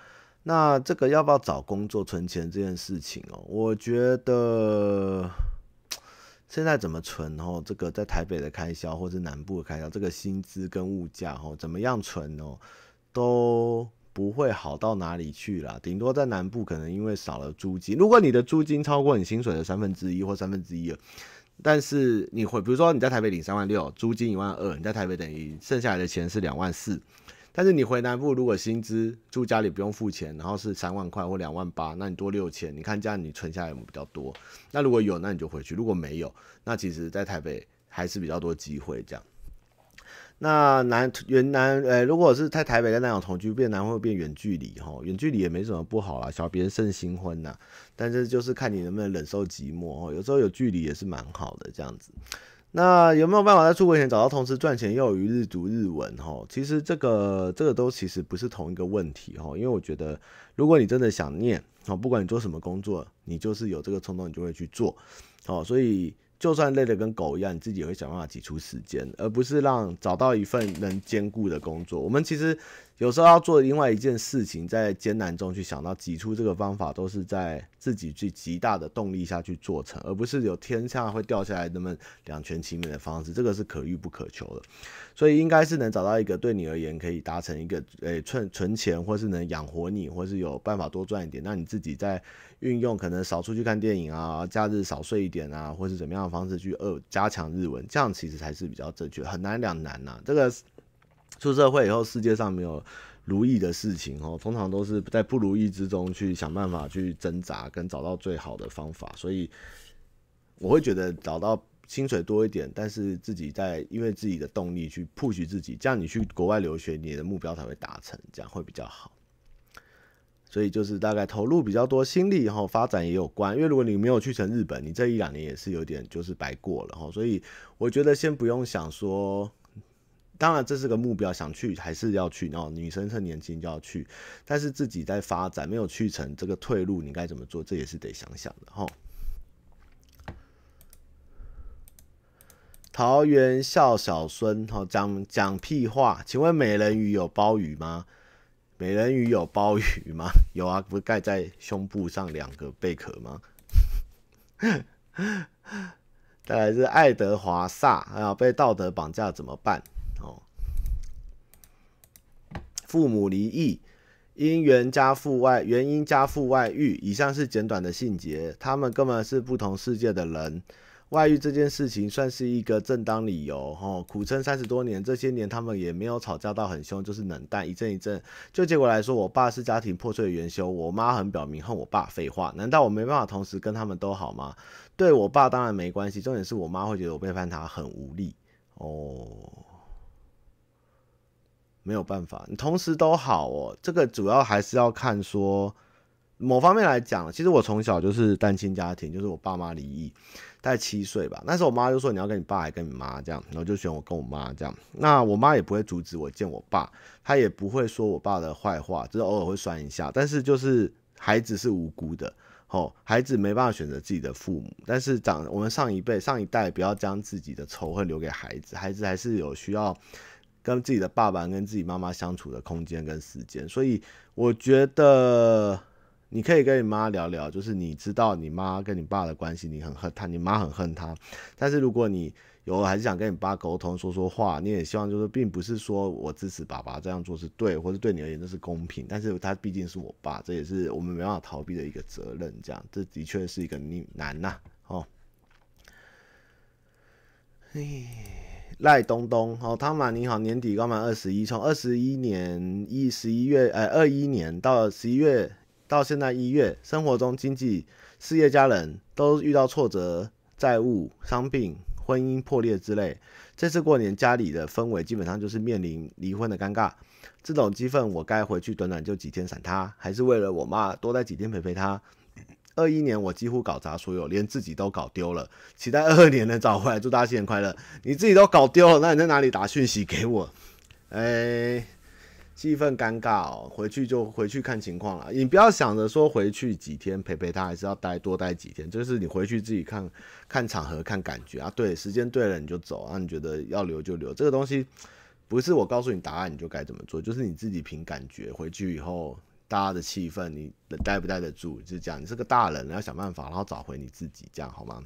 那这个要不要找工作存钱这件事情哦？我觉得现在怎么存哦？这个在台北的开销或是南部的开销，这个薪资跟物价哦，怎么样存哦，都不会好到哪里去啦。顶多在南部可能因为少了租金，如果你的租金超过你薪水的三分之一或三分之一，但是你会比如说你在台北领三万六，租金一万二，你在台北等于剩下来的钱是两万四。但是你回南部，如果薪资住家里不用付钱，然后是三万块或两万八，那你多六千，你看这样你存下来有没有比较多？那如果有，那你就回去；如果没有，那其实在台北还是比较多机会这样。那南云南，呃、如果是在台北跟男友同居，变南会变远距离哈，远距离也没什么不好啦，小别胜新婚呐。但是就是看你能不能忍受寂寞哦，有时候有距离也是蛮好的这样子。那有没有办法在出国前找到同时赚钱又有余日读日文？哈，其实这个这个都其实不是同一个问题哈，因为我觉得如果你真的想念，哦，不管你做什么工作，你就是有这个冲动，你就会去做，哦，所以就算累得跟狗一样，你自己也会想办法挤出时间，而不是让找到一份能兼顾的工作。我们其实。有时候要做另外一件事情，在艰难中去想到挤出这个方法，都是在自己最极大的动力下去做成，而不是有天上会掉下来那么两全其美的方式，这个是可遇不可求的。所以应该是能找到一个对你而言可以达成一个诶存存钱，或是能养活你，或是有办法多赚一点，那你自己在运用可能少出去看电影啊，假日少睡一点啊，或是怎么样的方式去呃加强日文，这样其实才是比较正确，很难两难呐，这个。出社会以后，世界上没有如意的事情哦，通常都是在不如意之中去想办法去挣扎，跟找到最好的方法。所以我会觉得找到薪水多一点，但是自己在因为自己的动力去 push 自己，这样你去国外留学，你的目标才会达成，这样会比较好。所以就是大概投入比较多心力，然后发展也有关。因为如果你没有去成日本，你这一两年也是有点就是白过了哈。所以我觉得先不用想说。当然，这是个目标，想去还是要去。然后女生趁年轻就要去，但是自己在发展，没有去成这个退路，你该怎么做？这也是得想想的哈。桃园笑小孙，哈，讲讲屁话。请问美人鱼有鲍鱼吗？美人鱼有鲍鱼吗？有啊，不盖在胸部上两个贝壳吗？再来是爱德华萨，哎呀，被道德绑架怎么办？父母离异，因原家父外原因家父外遇，以上是简短的细节。他们根本是不同世界的人。外遇这件事情算是一个正当理由，吼，苦撑三十多年，这些年他们也没有吵架到很凶，就是冷淡一阵一阵。就结果来说，我爸是家庭破碎的元凶，我妈很表明恨我爸。废话，难道我没办法同时跟他们都好吗？对我爸当然没关系，重点是我妈会觉得我背叛他很无力哦。没有办法，你同时都好哦。这个主要还是要看说，某方面来讲，其实我从小就是单亲家庭，就是我爸妈离异，大概七岁吧。那时候我妈就说你要跟你爸还跟你妈这样，然后就选我跟我妈这样。那我妈也不会阻止我见我爸，她也不会说我爸的坏话，只是偶尔会酸一下。但是就是孩子是无辜的，哦，孩子没办法选择自己的父母。但是长我们上一辈上一代不要将自己的仇恨留给孩子，孩子还是有需要。跟自己的爸爸跟自己妈妈相处的空间跟时间，所以我觉得你可以跟你妈聊聊，就是你知道你妈跟你爸的关系，你很恨他，你妈很恨他。但是如果你有还是想跟你爸沟通说说话，你也希望就是并不是说我支持爸爸这样做是对，或者对你而言这是公平，但是他毕竟是我爸，这也是我们没办法逃避的一个责任。这样，这的确是一个难呐，哦，哎。赖东东，好，汤马你好，年底刚满二十一，从二十一年一十一月，呃，二一年到十一月，到现在一月，生活中经济、事业、家人都遇到挫折、债务、伤病、婚姻破裂之类。这次过年家里的氛围基本上就是面临离婚的尴尬。这种气氛，我该回去短短就几天闪他，还是为了我妈多待几天陪陪她？二一年我几乎搞砸所有，连自己都搞丢了。期待二二年能找回来，祝大家新年快乐。你自己都搞丢了，那你在哪里打讯息给我？哎、气氛尴尬哦，回去就回去看情况了。你不要想着说回去几天陪陪他，还是要待多待几天，就是你回去自己看看场合、看感觉啊。对，时间对了你就走啊。你觉得要留就留，这个东西不是我告诉你答案你就该怎么做，就是你自己凭感觉回去以后。大家的气氛，你待不待得住？就是这样，你是个大人，你要想办法，然后找回你自己，这样好吗？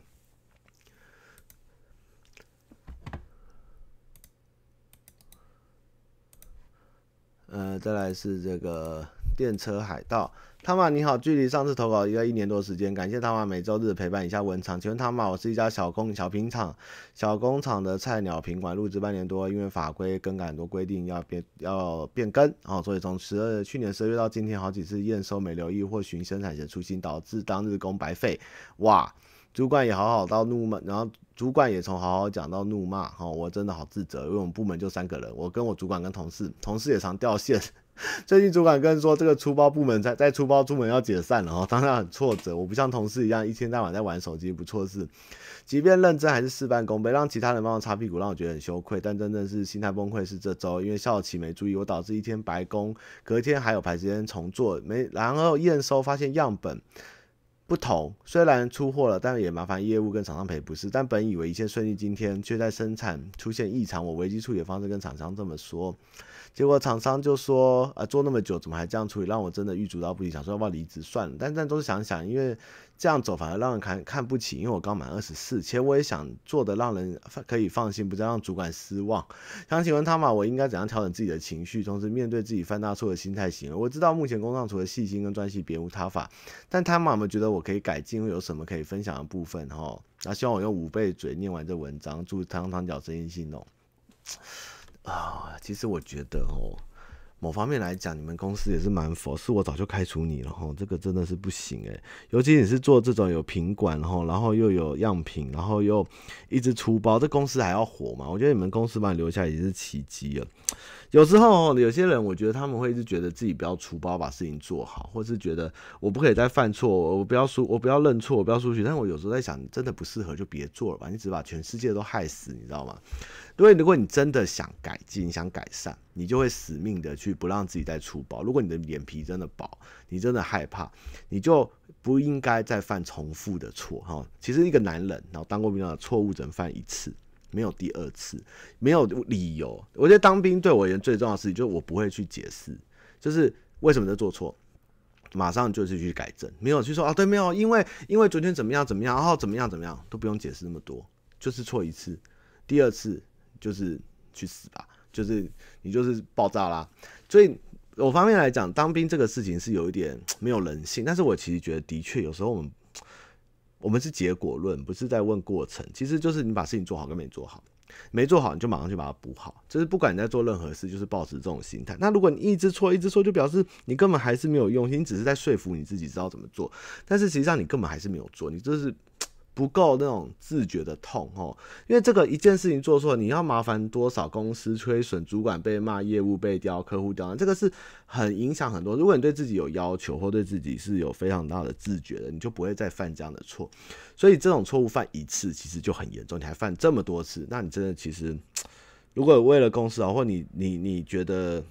呃，再来是这个电车海盗。汤马你好，距离上次投稿应该一年多时间，感谢汤马每周日陪伴以下文场。请问汤马，我是一家小工小品厂小工厂的菜鸟品管，入职半年多，因为法规更改很多规定要变要变更，哦，所以从十二去年十二月到今天，好几次验收没留意或寻生产线出新，导致当日工白费。哇，主管也好好到怒骂，然后主管也从好好讲到怒骂，哦，我真的好自责，因为我们部门就三个人，我跟我主管跟同事，同事也常掉线。最近主管跟说，这个出包部门在在出包出门要解散了哦，当然很挫折。我不像同事一样一天到晚在玩手机，不错事。即便认真还是事半功倍，让其他人帮我擦屁股，让我觉得很羞愧。但真正是心态崩溃是这周，因为校企没注意，我导致一天白工，隔天还有排时间重做，没然后验收发现样本不同，虽然出货了，但也麻烦业务跟厂商赔不是。但本以为一切顺利，今天却在生产出现异常。我危机处理方式跟厂商这么说，结果厂商就说：“啊，做那么久，怎么还这样处理？”让我真的郁卒到不行，想说要不要离职算了。但但都是想想，因为。这样走反而让人看看不起，因为我刚满二十四，其实我也想做的让人可以放心，不再让主管失望。想请问他嘛，我应该怎样调整自己的情绪，同时面对自己犯大错的心态行为？我知道目前工作上除了细心跟专心，别无他法。但他嘛，有没有觉得我可以改进，会有什么可以分享的部分？哈，那希望我用五倍嘴念完这文章，祝汤汤脚生意兴隆。啊，其实我觉得哦。某方面来讲，你们公司也是蛮佛，是我早就开除你了哈，这个真的是不行诶。尤其你是做这种有品管哈，然后又有样品，然后又一直出包，这公司还要火吗？我觉得你们公司把你留下来也是奇迹了。有时候有些人，我觉得他们会一直觉得自己不要粗暴，把事情做好，或是觉得我不可以再犯错，我不要输，我不要认错，我不要输血。但我有时候在想，你真的不适合就别做了吧，你只把全世界都害死，你知道吗？因为如果你真的想改进、想改善，你就会死命的去不让自己再粗暴。如果你的脸皮真的薄，你真的害怕，你就不应该再犯重复的错。哈，其实一个男人，然后当过兵的错误只能犯一次，没有第二次，没有理由。我觉得当兵对我而言最重要的事情，就是我不会去解释，就是为什么在做错，马上就是去改正，没有去说啊，对，没有，因为因为昨天怎么样怎么样，然后怎么样怎么样，都不用解释那么多，就是错一次，第二次。就是去死吧，就是你就是爆炸啦。所以我方面来讲，当兵这个事情是有一点没有人性。但是我其实觉得，的确有时候我们我们是结果论，不是在问过程。其实就是你把事情做好跟没做好，没做好你就马上去把它补好。就是不管你在做任何事，就是抱持这种心态。那如果你一直错，一直错，就表示你根本还是没有用心，你只是在说服你自己知道怎么做。但是实际上你根本还是没有做，你这是。不够那种自觉的痛哦，因为这个一件事情做错，你要麻烦多少公司亏损，主管被骂，业务被刁，客户刁难，这个是很影响很多。如果你对自己有要求，或对自己是有非常大的自觉的，你就不会再犯这样的错。所以这种错误犯一次，其实就很严重。你还犯这么多次，那你真的其实，如果为了公司啊，或你你你觉得。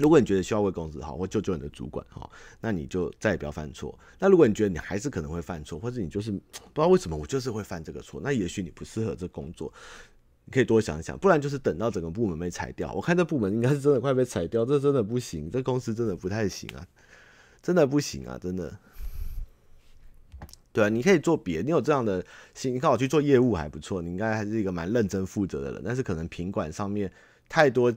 如果你觉得需要为公司好，或救救你的主管哈，那你就再也不要犯错。那如果你觉得你还是可能会犯错，或者你就是不知道为什么我就是会犯这个错，那也许你不适合这工作，你可以多想想。不然就是等到整个部门被裁掉，我看这部门应该是真的快被裁掉，这真的不行，这公司真的不太行啊，真的不行啊，真的。对啊，你可以做别，你有这样的心，你看我去做业务还不错，你应该还是一个蛮认真负责的人，但是可能品管上面太多。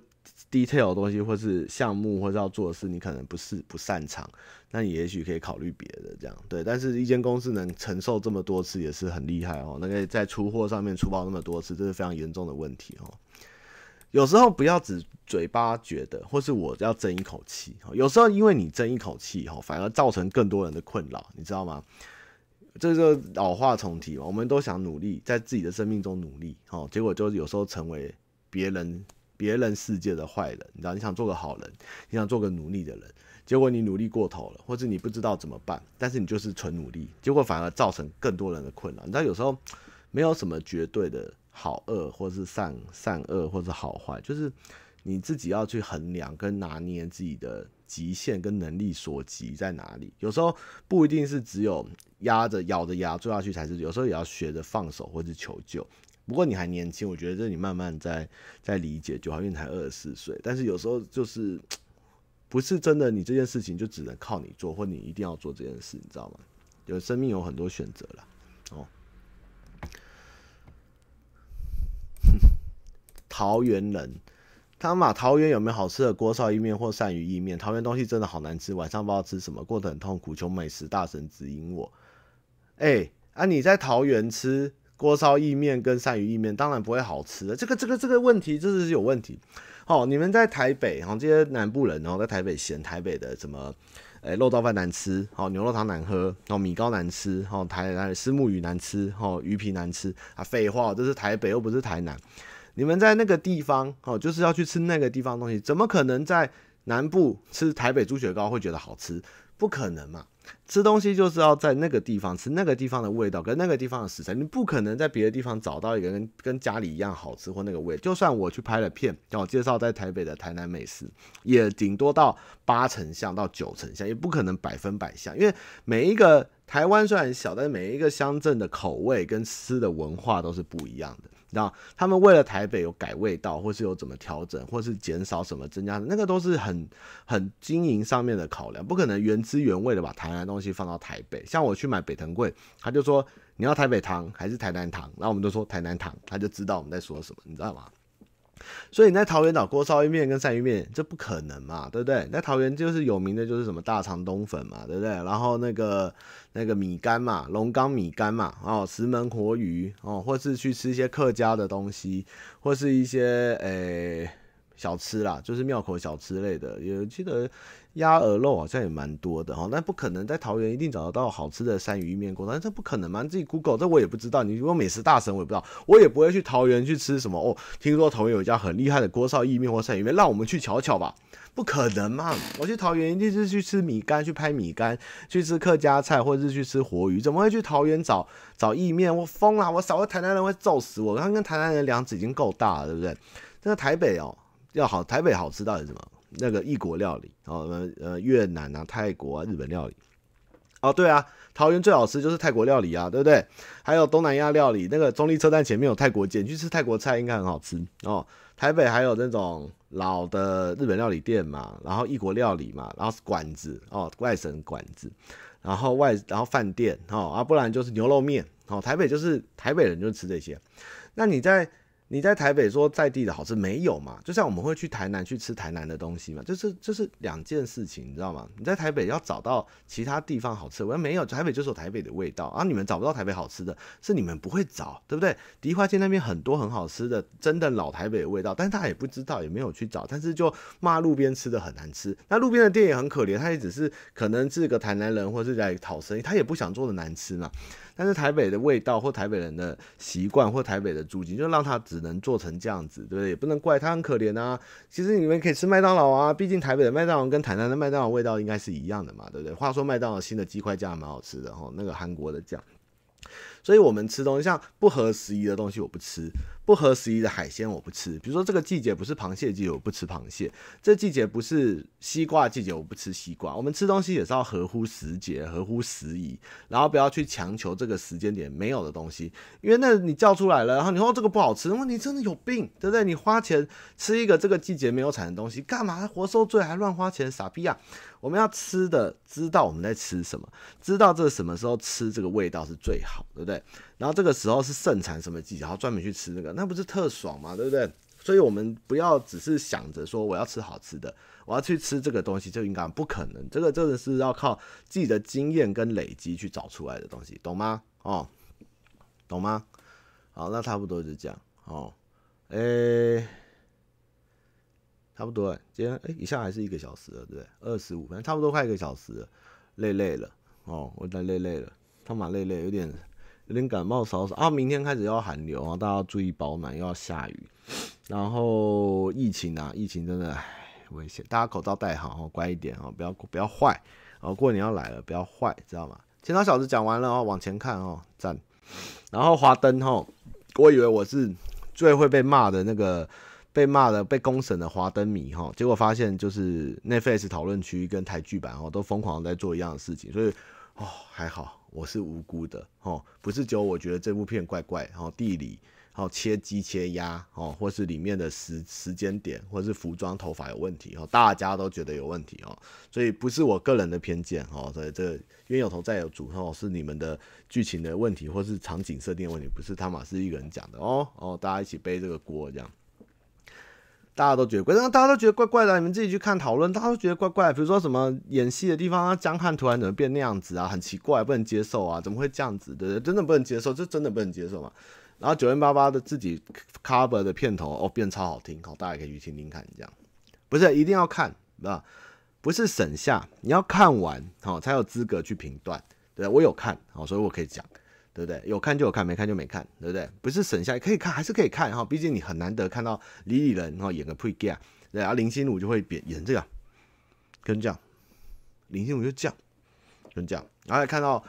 Detail 的东西，或是项目，或是要做的事，你可能不是不擅长，那你也许可以考虑别的这样。对，但是一间公司能承受这么多次也是很厉害哦。那个在出货上面出包那么多次，这是非常严重的问题哦。有时候不要只嘴巴觉得，或是我要争一口气。有时候因为你争一口气哈，反而造成更多人的困扰，你知道吗？这就老话重提嘛，我们都想努力，在自己的生命中努力，哦，结果就有时候成为别人。别人世界的坏人，你知道，你想做个好人，你想做个努力的人，结果你努力过头了，或者你不知道怎么办，但是你就是纯努力，结果反而造成更多人的困扰。你知道，有时候没有什么绝对的好恶，或是善善恶，或是好坏，就是你自己要去衡量跟拿捏自己的极限跟能力所及在哪里。有时候不一定是只有压着咬着牙做下去才是，有时候也要学着放手或是求救。不过你还年轻，我觉得这你慢慢在在理解就好，因为你才二十四岁。但是有时候就是不是真的，你这件事情就只能靠你做，或你一定要做这件事，你知道吗？有生命有很多选择了哦。桃园人，他们桃园有没有好吃的锅烧意面或鳝鱼意面？桃园东西真的好难吃，晚上不知道吃什么，过得很痛苦，求美食大神指引我。哎、啊你在桃园吃？锅烧意面跟鳝鱼意面当然不会好吃的，这个这个这个问题真的是有问题。好，你们在台北，然后这些南部人，然后在台北嫌台北的什么，诶肉燥饭难吃，好牛肉汤难喝，然后米糕难吃，好台台虱目鱼难吃，好鱼皮难吃啊，废话，这是台北又不是台南。你们在那个地方，哦，就是要去吃那个地方东西，怎么可能在南部吃台北猪血糕会觉得好吃？不可能嘛！吃东西就是要在那个地方吃那个地方的味道跟那个地方的食材，你不可能在别的地方找到一个跟跟家里一样好吃或那个味。就算我去拍了片，让我介绍在台北的台南美食，也顶多到八成像到九成像，也不可能百分百像，因为每一个。台湾虽然小，但每一个乡镇的口味跟吃的文化都是不一样的。你知道他们为了台北有改味道，或是有怎么调整，或是减少什么增加，那个都是很很经营上面的考量，不可能原汁原味的把台南东西放到台北。像我去买北藤贵，他就说你要台北糖还是台南糖，然后我们就说台南糖，他就知道我们在说什么，你知道吗？所以你在桃园岛锅烧一面跟鳝鱼面，这不可能嘛，对不对？在桃园就是有名的就是什么大肠冬粉嘛，对不对？然后那个那个米干嘛，龙岗米干嘛，哦，石门活鱼哦，或是去吃一些客家的东西，或是一些诶、小吃啦，就是庙口小吃类的，也记得。鸭鹅肉好像也蛮多的哈，那不可能在桃园一定找得到好吃的鳝鱼面锅，但这不可能嘛？自己 Google，这我也不知道。你如果美食大神，我也不知道，我也不会去桃园去吃什么哦。听说桃园有一家很厉害的锅烧意面或鳝鱼面，让我们去瞧瞧吧。不可能嘛！我去桃园一定是去吃米干，去拍米干，去吃客家菜，或者是去吃活鱼，怎么会去桃园找找意面？我疯了！我少个台南人会揍死我。刚跟台南人梁子已经够大了，对不对？这个台北哦，要好，台北好吃到底什么？那个异国料理哦，呃，越南啊、泰国啊、日本料理哦，对啊，桃园最好吃就是泰国料理啊，对不对？还有东南亚料理，那个中立车站前面有泰国街，去吃泰国菜应该很好吃哦。台北还有那种老的日本料理店嘛，然后异国料理嘛，然后馆子哦，外省馆子，然后外然后饭店哦，啊，不然就是牛肉面哦。台北就是台北人就吃这些，那你在？你在台北说在地的好吃没有嘛？就像我们会去台南去吃台南的东西嘛，就是就是两件事情，你知道吗？你在台北要找到其他地方好吃，我说没有，台北就是有台北的味道啊。你们找不到台北好吃的，是你们不会找，对不对？迪化街那边很多很好吃的，真的老台北的味道，但是他也不知道，也没有去找，但是就骂路边吃的很难吃。那路边的店也很可怜，他也只是可能是个台南人或是在讨生意，他也不想做的难吃嘛。但是台北的味道或台北人的习惯或台北的租金，就让他只能做成这样子，对不对？也不能怪他很可怜啊。其实你们可以吃麦当劳啊，毕竟台北的麦当劳跟台南的麦当劳味道应该是一样的嘛，对不对？话说麦当劳新的鸡块酱蛮好吃的哈，那个韩国的酱。所以我们吃东西像不合时宜的东西我不吃，不合时宜的海鲜我不吃。比如说这个季节不是螃蟹季，我不吃螃蟹；这季节不是西瓜季节，我不吃西瓜。我们吃东西也是要合乎时节、合乎时宜，然后不要去强求这个时间点没有的东西，因为那你叫出来了，然后你说这个不好吃，那么你真的有病，对不对？你花钱吃一个这个季节没有产的东西，干嘛活受罪还乱花钱，傻逼啊！我们要吃的，知道我们在吃什么，知道这什么时候吃这个味道是最好，对不对？然后这个时候是盛产什么季节，然后专门去吃这个，那不是特爽吗？对不对？所以我们不要只是想着说我要吃好吃的，我要去吃这个东西就应该不可能，这个真的是要靠自己的经验跟累积去找出来的东西，懂吗？哦，懂吗？好，那差不多就这样。哦，诶。差不多哎，今天哎，以下还是一个小时了，对不对？二十五分，差不多快一个小时了，累累了哦，我有点累累了，他妈累累，有点有点感冒少少啊。明天开始要寒流啊，大家要注意保暖，又要下雨，然后疫情啊，疫情真的危险，大家口罩戴好哦，乖一点哦，不要不要坏哦，过年要来了，不要坏，知道吗？前两小子讲完了哦，往前看哦，赞。然后华灯哦，我以为我是最会被骂的那个。被骂的、被公审的华灯迷哈，结果发现就是 Netflix 讨论区跟台剧版哦，都疯狂在做一样的事情，所以哦还好我是无辜的哦，不是只有我觉得这部片怪怪，然后地理，然后切鸡切鸭哦，或是里面的时时间点，或是服装头发有问题哦，大家都觉得有问题哦，所以不是我个人的偏见哦，所以这冤有头债有主哦，是你们的剧情的问题，或是场景设定的问题，不是汤马士一个人讲的哦哦，大家一起背这个锅这样。大家都觉得怪，大家都觉得怪怪的。你们自己去看讨论，大家都觉得怪怪。比如说什么演戏的地方，江汉突然怎么变那样子啊？很奇怪，不能接受啊！怎么会这样子？对？真的不能接受，这真的不能接受嘛。然后九零八八的自己 cover 的片头哦，变超好听，好，大家可以去听听看。这样不是一定要看，啊，不是省下，你要看完好才有资格去评断。对，我有看好，所以我可以讲。对不对？有看就有看，没看就没看，对不对？不是省下可以看，还是可以看哈。毕竟你很难得看到李李仁哈演个 Pre-Gay，然后林心如就会演演这样，跟这样，林心如就这样，跟这样，然后看到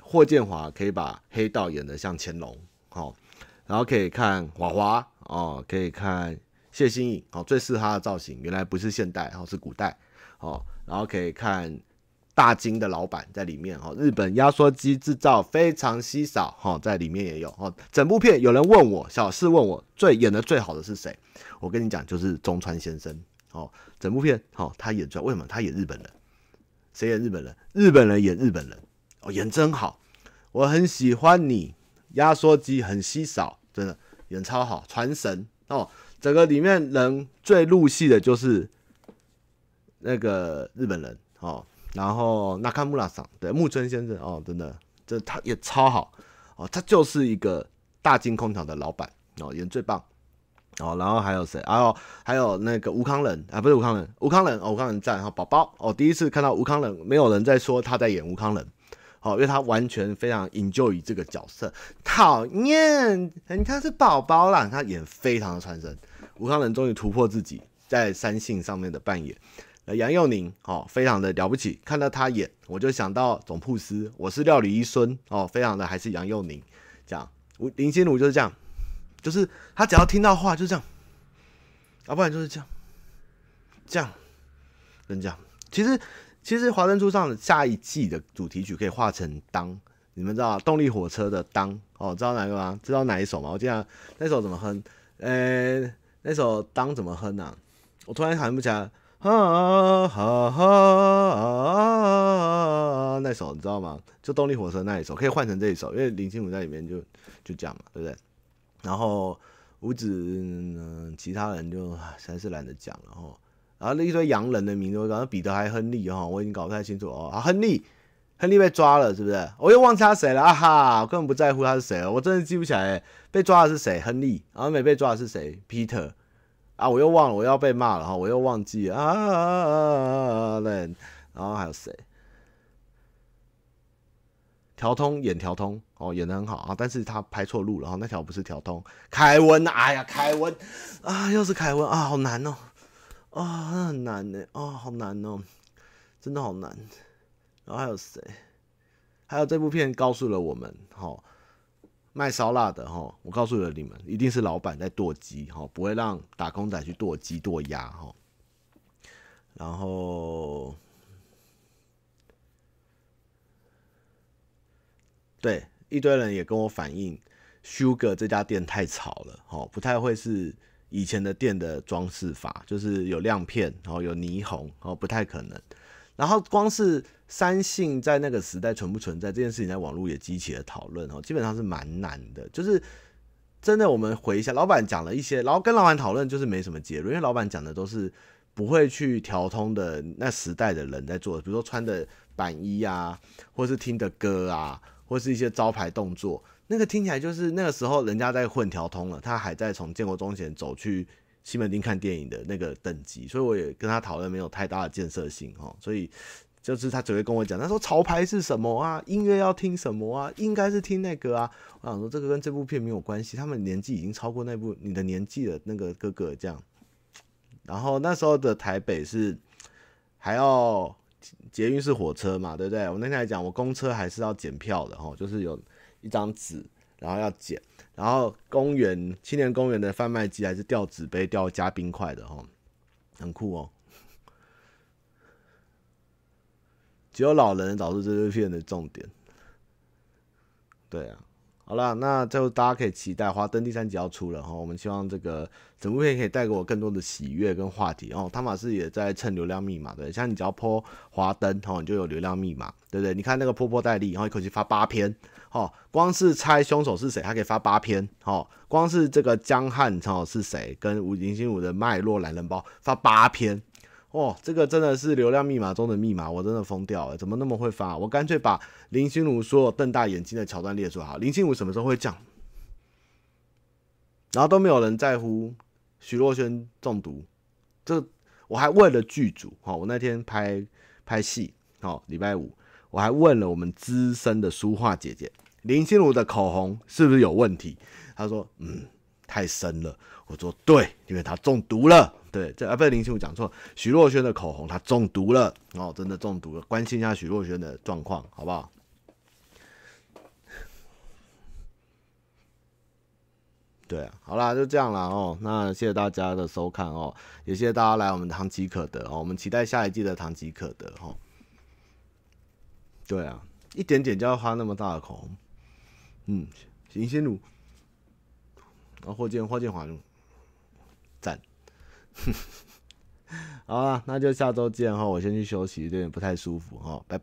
霍建华可以把黑道演得像乾隆，好，然后可以看华华哦，可以看谢欣颖哦，最适合他的造型，原来不是现代，哦是古代，哦，然后可以看大金的老板在里面哦，日本压缩机制造非常稀少哈，在里面也有哦。整部片有人问我，小四问我最演的最好的是谁？我跟你讲，就是中川先生哦。整部片哦，他演出来为什么？他演日本人，谁演日本人？日本人演日本人哦，演真好，我很喜欢你。压缩机很稀少，真的演超好，传神哦。整个里面人最入戏的就是那个日本人哦。然后那卡穆拉桑对木村先生哦，真的这他也超好哦，他就是一个大金空调的老板哦，演最棒哦。然后还有谁？还有还有那个吴康仁啊，不是吴康仁，吴康仁哦，吴康仁在。哈宝宝哦，第一次看到吴康仁，没有人在说他在演吴康仁哦，因为他完全非常 enjoy 这个角色。讨厌，人家是宝宝啦，他演非常的传神。吴康仁终于突破自己在三性上面的扮演。呃，杨佑宁哦，非常的了不起。看到他演，我就想到总铺师，我是料理一孙哦，非常的还是杨佑宁这样。林心如就是这样，就是他只要听到话就这样，要不然就是这样，这样，跟这样。其实其实《华灯初上》下一季的主题曲可以画成当，你们知道动力火车的当哦，知道哪个吗？知道哪一首吗？我记得那首怎么哼？呃，那首当怎么哼呢、啊？我突然想不起来。啊哈哈，那首你知道吗？就动力火车那一首，可以换成这一首，因为林心如在里面就就这样嘛，对不对？然后五子，嗯，其他人就还是懒得讲了哈。然后那一堆洋人的名字，我刚刚彼得还亨利哈，我已经搞不太清楚哦。啊，亨利，亨利被抓了，是不是？我又忘记他谁了啊哈，我根本不在乎他是谁了，我真的记不起来被抓的是谁，亨利，然后没被抓的是谁，Peter。啊！我又忘了，我要被骂了哈！我又忘记了啊！对，然后还有谁？调通演调通哦，演得很好啊，但是他拍错路了哈，那条不是调通。凯文，哎呀，凯文啊，又是凯文啊，好难哦，啊，很难呢，啊，好难哦，真的好难。然后还有谁？还有这部片告诉了我们，哈。卖烧腊的哈，我告诉了你们，一定是老板在剁鸡哈，不会让打工仔去剁鸡剁鸭哈。然后，对，一堆人也跟我反映，Sugar 这家店太吵了哈，不太会是以前的店的装饰法，就是有亮片，然后有霓虹，哦，不太可能。然后光是三性在那个时代存不存在这件事情，在网络也激起了讨论哦，基本上是蛮难的。就是真的，我们回一下，老板讲了一些，然后跟老板讨论，就是没什么结论，因为老板讲的都是不会去调通的那时代的人在做的，比如说穿的板衣啊，或是听的歌啊，或是一些招牌动作，那个听起来就是那个时候人家在混调通了，他还在从建国中前走去。西门町看电影的那个等级，所以我也跟他讨论，没有太大的建设性哈。所以就是他只会跟我讲，他说潮牌是什么啊？音乐要听什么啊？应该是听那个啊。我想说这个跟这部片没有关系，他们年纪已经超过那部你的年纪了，那个哥哥这样。然后那时候的台北是还要捷运是火车嘛，对不对？我那天来讲，我公车还是要检票的哈，就是有一张纸，然后要剪。然后公园青年公园的贩卖机还是掉纸杯掉加冰块的哦，很酷哦。只有老人找出这部片的重点。对啊，好了，那最后大家可以期待《花灯》第三集要出了哈，我们希望这个整部片可以带给我更多的喜悦跟话题哦。汤马士也在蹭流量密码，对，像你只要泼花灯哈，你就有流量密码，对不对？你看那个波波戴利，然后一口气发八篇。哦，光是猜凶手是谁，他可以发八篇。哦，光是这个江汉哦是谁，跟吴林心如的脉络懒人包发八篇。哦，这个真的是流量密码中的密码，我真的疯掉了，怎么那么会发？我干脆把林心如所有瞪大眼睛的桥段列出来。好，林心如什么时候会讲？然后都没有人在乎徐若瑄中毒。这我还问了剧组。哦，我那天拍拍戏，哦，礼拜五。我还问了我们资深的书画姐姐林心如的口红是不是有问题？她说：“嗯，太深了。”我说：“对，因为她中毒了。”对，这啊不是林心如讲错，徐若瑄的口红她中毒了哦，真的中毒了。关心一下徐若瑄的状况，好不好？对啊，好啦，就这样了哦。那谢谢大家的收看哦，也谢谢大家来我们唐吉可德哦。我们期待下一季的唐吉可德哦。对啊，一点点就要花那么大的口红。嗯，行先如，然后霍建霍建华，赞。好啊，那就下周见哈，我先去休息，有点不太舒服哈，拜拜。